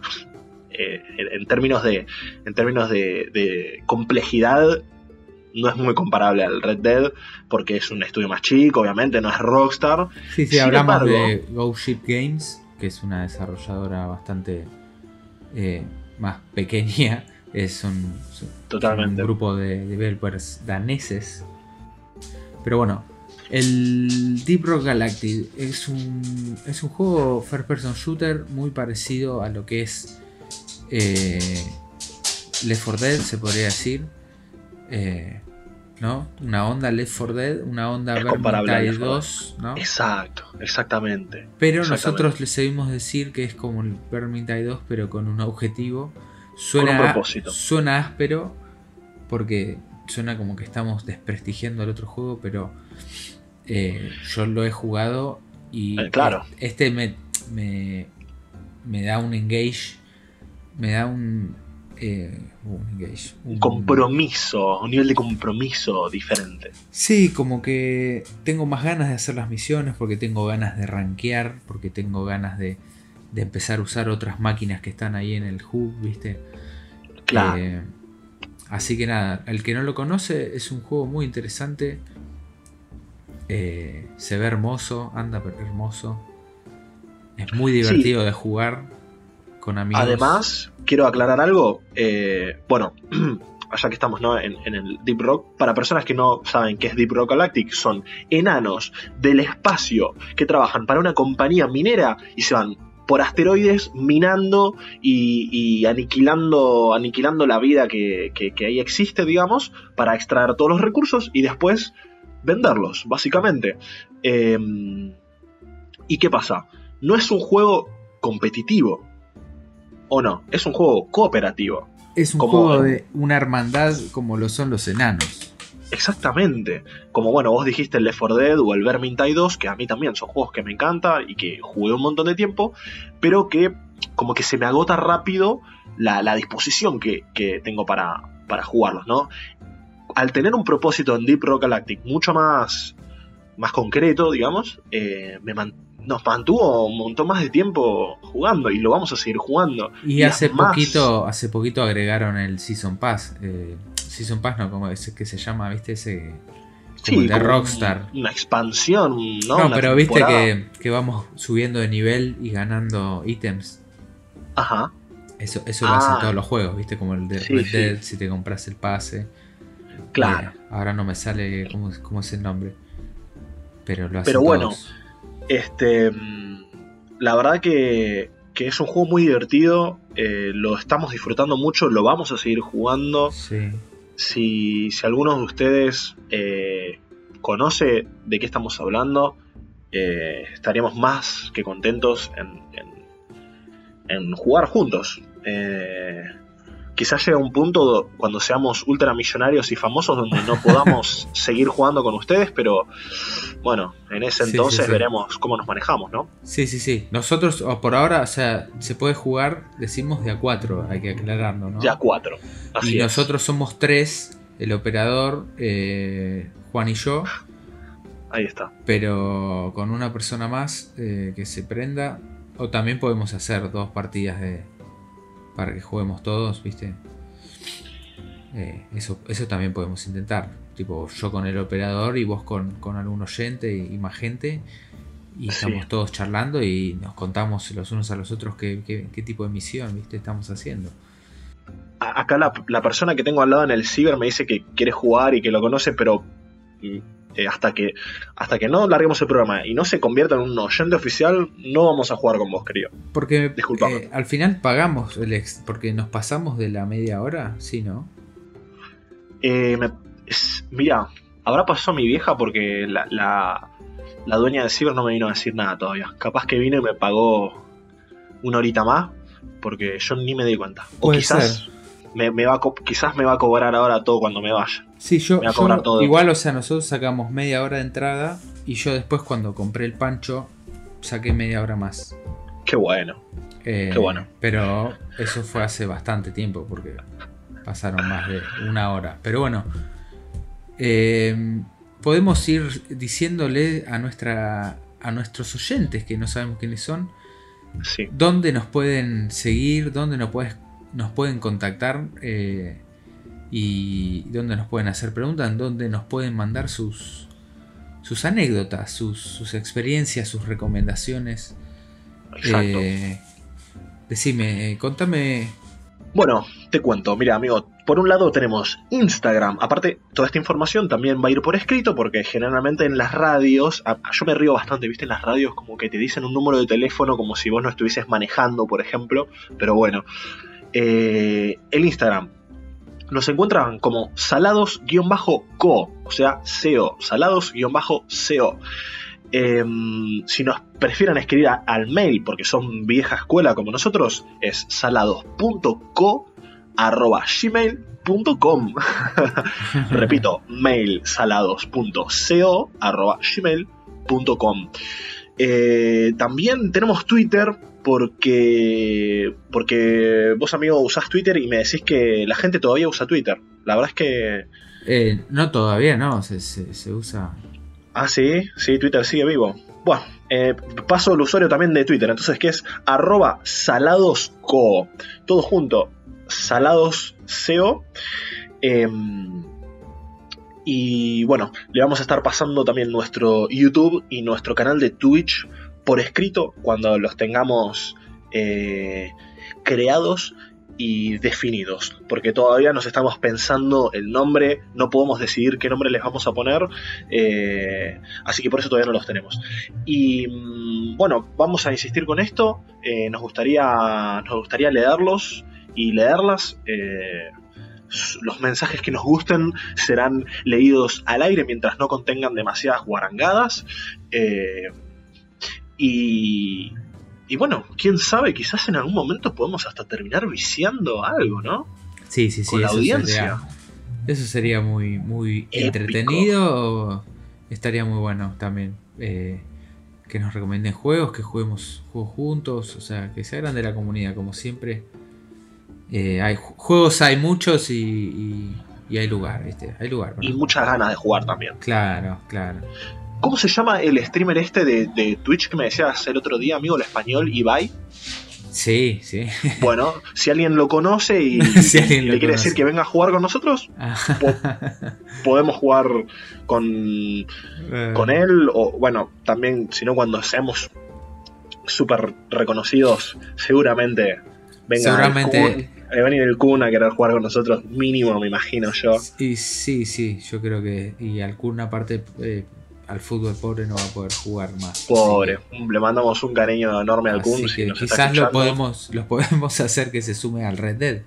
eh, en términos de en términos de complejidad no es muy comparable al Red Dead porque es un estudio más chico, obviamente, no es Rockstar. Sí, sí, hablamos de Go Ship Games, que es una desarrolladora bastante eh, más pequeña. Es un, Totalmente. grupo de developers daneses. Pero bueno, el Deep Rock Galactic es un, es un juego first person shooter muy parecido a lo que es eh, Left 4 Dead, se podría decir. Eh, ¿No? Una onda Left 4 Dead, una onda Vermintide Left 4 2, ¿no? Exacto, exactamente. Pero exactamente. nosotros le seguimos decir que es como el Vermintide 2, pero con un objetivo. Con Suena, un propósito. suena áspero, porque suena como que estamos desprestigiando el otro juego, pero eh, yo lo he jugado y Eh, claro. este me, me, me da un engage, me da un, eh, un engage, Un compromiso, un nivel de compromiso diferente. Sí, como que tengo más ganas de hacer las misiones porque tengo ganas de rankear, porque tengo ganas de, de empezar a usar otras máquinas que están ahí en el hub, ¿viste? Claro. Eh, así que nada, el que no lo conoce es un juego muy interesante. Eh, se ve hermoso, anda pero hermoso. Es muy divertido de jugar con amigos. Además, quiero aclarar algo. eh, bueno, allá que estamos en, el Deep Rock, para personas que no saben qué es Deep Rock Galactic, son enanos del espacio que trabajan para una compañía minera y se van por asteroides minando y, aniquilando, aniquilando la vida que, ahí existe, digamos, para extraer todos los recursos y después venderlos, básicamente. Eh, ¿Y qué pasa? No es un juego competitivo. ¿O no? Es un juego cooperativo. es un como- juego de una hermandad como lo son los enanos. Exactamente. Como bueno, vos dijiste el Left 4 Dead o el Vermintide 2, que a mí también son juegos que me encantan y que jugué un montón de tiempo, pero que como que se me agota rápido la, la disposición que, que tengo para, para jugarlos, ¿no? Al tener un propósito en Deep Rock Galactic mucho más, más concreto, digamos, eh, me man- nos mantuvo un montón más de tiempo jugando y lo vamos a seguir jugando. Y Y hace poquito, hace poquito agregaron el Season Pass. eh, Season Pass no, como ese que se llama, ¿viste? Ese. Como el de como Rockstar. un- Una expansión, ¿no? No, Una pero viste que, que vamos subiendo de nivel y ganando ítems. Ajá. Eso, eso lo Ah. hacen todos los juegos, ¿viste? Como el de Sí, Red sí. Dead, si te compras el pase. Claro. Eh, ahora no me sale cómo, cómo es el nombre. Pero lo hacen Pero bueno, todos. Este, la verdad que, que es un juego muy divertido, eh, lo estamos disfrutando mucho, lo vamos a seguir jugando. Sí. Si, si alguno de ustedes eh, conoce de qué estamos hablando, eh, estaríamos más que contentos en, en- en jugar juntos. Eh, quizás llegue un punto cuando seamos ultramillonarios y famosos donde no podamos seguir jugando con ustedes, pero bueno, en ese Sí, sí, entonces sí. veremos cómo nos manejamos, ¿no? Sí, sí, sí. Nosotros, por ahora, o sea, se puede jugar, decimos de a 4, hay que aclararlo, ¿no? Ya cuatro. Así y es. nosotros somos tres, el operador, eh, Juan y yo, Ahí está. pero con una persona más eh, que se prenda. O también podemos hacer dos partidas de para que juguemos todos, ¿viste? Eh, eso, eso también podemos intentar. Tipo, yo con el operador y vos con, con algún oyente y, y más gente. Y Sí. estamos todos charlando y nos contamos los unos a los otros qué, qué- qué tipo de misión, ¿viste? Estamos haciendo. Acá la, la persona que tengo al lado en el ciber me dice que quiere jugar y que lo conoce, pero mm, eh, hasta que hasta que no larguemos el programa y no se convierta en un oyente oficial, no vamos a jugar con vos, querido. Porque eh, al final pagamos el ex, porque nos pasamos de la media hora, ¿sí, no? Eh, me- es- mira, habrá pasado mi vieja porque la, la, la dueña del ciber no me vino a decir nada todavía. Capaz que vino y me pagó una horita más porque yo ni me di cuenta. O quizás me, me va a quizás me va a cobrar ahora todo cuando me vaya. Sí, yo, todo. igual, o sea, nosotros sacamos media hora de entrada y yo después cuando compré el pancho saqué media hora más. Qué bueno. Eh, Qué bueno. Pero eso fue hace bastante tiempo porque pasaron más de una hora. Pero bueno, eh, podemos ir diciéndole a, nuestra, a nuestros oyentes que no sabemos quiénes son Sí. dónde nos pueden seguir, dónde nos, puedes- nos pueden contactar eh, y dónde nos pueden hacer preguntas, dónde nos pueden mandar sus, sus anécdotas, sus, sus experiencias, sus recomendaciones. Exacto. Eh, decime, contame. Bueno, te cuento, mira amigo, por un lado tenemos Instagram, aparte toda esta información también va a ir por escrito porque generalmente en las radios, yo me río bastante, viste, en las radios como que te dicen un número de teléfono como si vos no estuvieses manejando, por ejemplo, pero bueno, eh, el Instagram, nos encuentran como salados-co, o sea, CO, salados-co. Em, si nos prefieren escribir al mail porque son vieja escuela como nosotros, es salados.co gmail.com Repito, mail salados.co eh, También tenemos Twitter porque, porque vos amigo usás Twitter y me decís que la gente todavía usa Twitter. La verdad es que... Eh, no todavía, no, se, se, usa... Ah, sí, sí, Twitter sigue vivo. Bueno, eh, paso el usuario también de Twitter, entonces que es arroba saladosco. Todo junto, saladosco. Em, y bueno, le vamos a estar pasando también nuestro YouTube y nuestro canal de Twitch por escrito cuando los tengamos eh, creados y definidos, porque todavía nos estamos pensando el nombre, no podemos decidir qué nombre les vamos a poner, eh, así que por eso todavía no los tenemos. Y mm, bueno, vamos a insistir con esto, eh, nos, gustaría, nos gustaría leerlos y leerlas. los mensajes que nos gusten serán leídos al aire mientras no contengan demasiadas guarangadas. Y, y bueno, quién sabe, quizás en algún momento podemos hasta terminar viciando algo, ¿no? Sí, sí, sí. Con la audiencia. Sería, eso sería muy, muy entretenido. Estaría muy bueno también. Eh, que nos recomienden juegos, que juguemos juegos juntos, o sea, que sea grande la comunidad, como siempre. Eh, hay juegos hay muchos y, y, hay lugar, ¿viste? Hay lugar. Y muchas ganas de jugar también. Claro, claro. ¿Cómo se llama el streamer este de, Twitch que me decías el otro día, amigo, el español, Ibai? Sí, sí. Bueno, si alguien lo conoce y, le quiere decir que venga a jugar con nosotros, ah. podemos jugar con, eh. con él. O bueno, también, si no, cuando seamos súper reconocidos, seguramente venga seguramente. El a venir el Kun a querer jugar con nosotros, mínimo, me imagino yo. Y sí, sí, yo creo que. Y al Kun, aparte. Eh, al fútbol pobre no va a poder jugar más. Pobre, le mandamos un cariño enorme al Kun. quizás lo podemos, lo podemos hacer que se sume al Red Dead.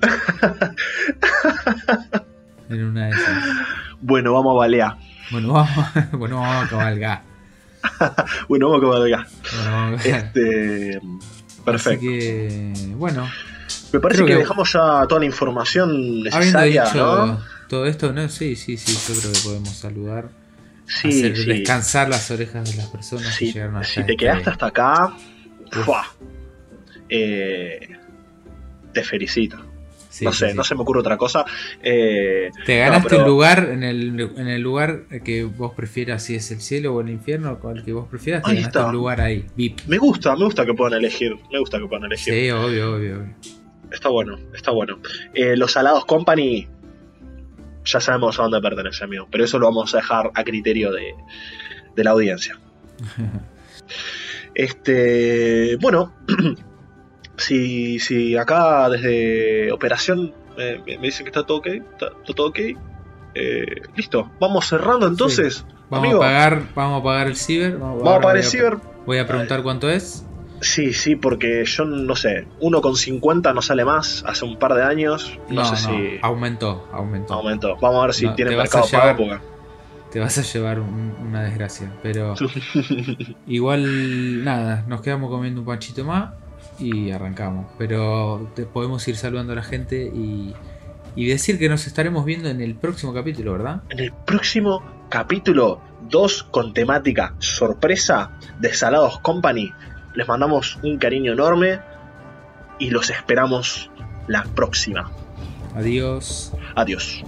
en una de esas. Bueno, vamos a balear. Bueno, vamos, bueno, vamos a cabalgar. bueno, vamos a cabalgar. Bueno, Este, perfecto. Así que, bueno. Me parece que, dejamos ya toda la información necesaria, ¿no? Todo esto, ¿no? Sí, sí, sí, yo creo que podemos saludar hacer descansar las orejas de las personas que llegaron hasta Si te quedaste hasta acá, eh, te felicito. no sé, no se me ocurre otra cosa. Eh, te ganaste un lugar en el, en el lugar que vos prefieras, si es el cielo o el infierno, el que vos prefieras, te ganaste un lugar ahí, VIP. Me gusta, me gusta que puedan elegir. Me gusta que puedan elegir. Sí, obvio, obvio, Está bueno, está bueno. Eh, los Salados Company ya sabemos a dónde pertenece, amigo. Pero eso lo vamos a dejar a criterio de, la audiencia. este, bueno, si, si acá desde operación me dicen que está todo ok, está, todo ok, eh, listo, vamos cerrando entonces. Vamos, a pagar, vamos a pagar el ciber. Vamos a pagar, el ciber. Voy a preguntar cuánto es. Sí, sí, porque yo no sé, 1,50 no sale más hace un par de años. No, sé si. Aumentó, aumentó. Aumentó. Vamos a ver si tiene mercado para época. Te vas a llevar una desgracia, pero. igual, nada, nos quedamos comiendo un panchito más y arrancamos. Pero te podemos ir saludando a la gente y, y decir que nos estaremos viendo en el próximo capítulo, ¿verdad? En el próximo capítulo 2 con temática sorpresa de Salados Company les mandamos un cariño enorme y los esperamos la próxima. Adiós. Adiós.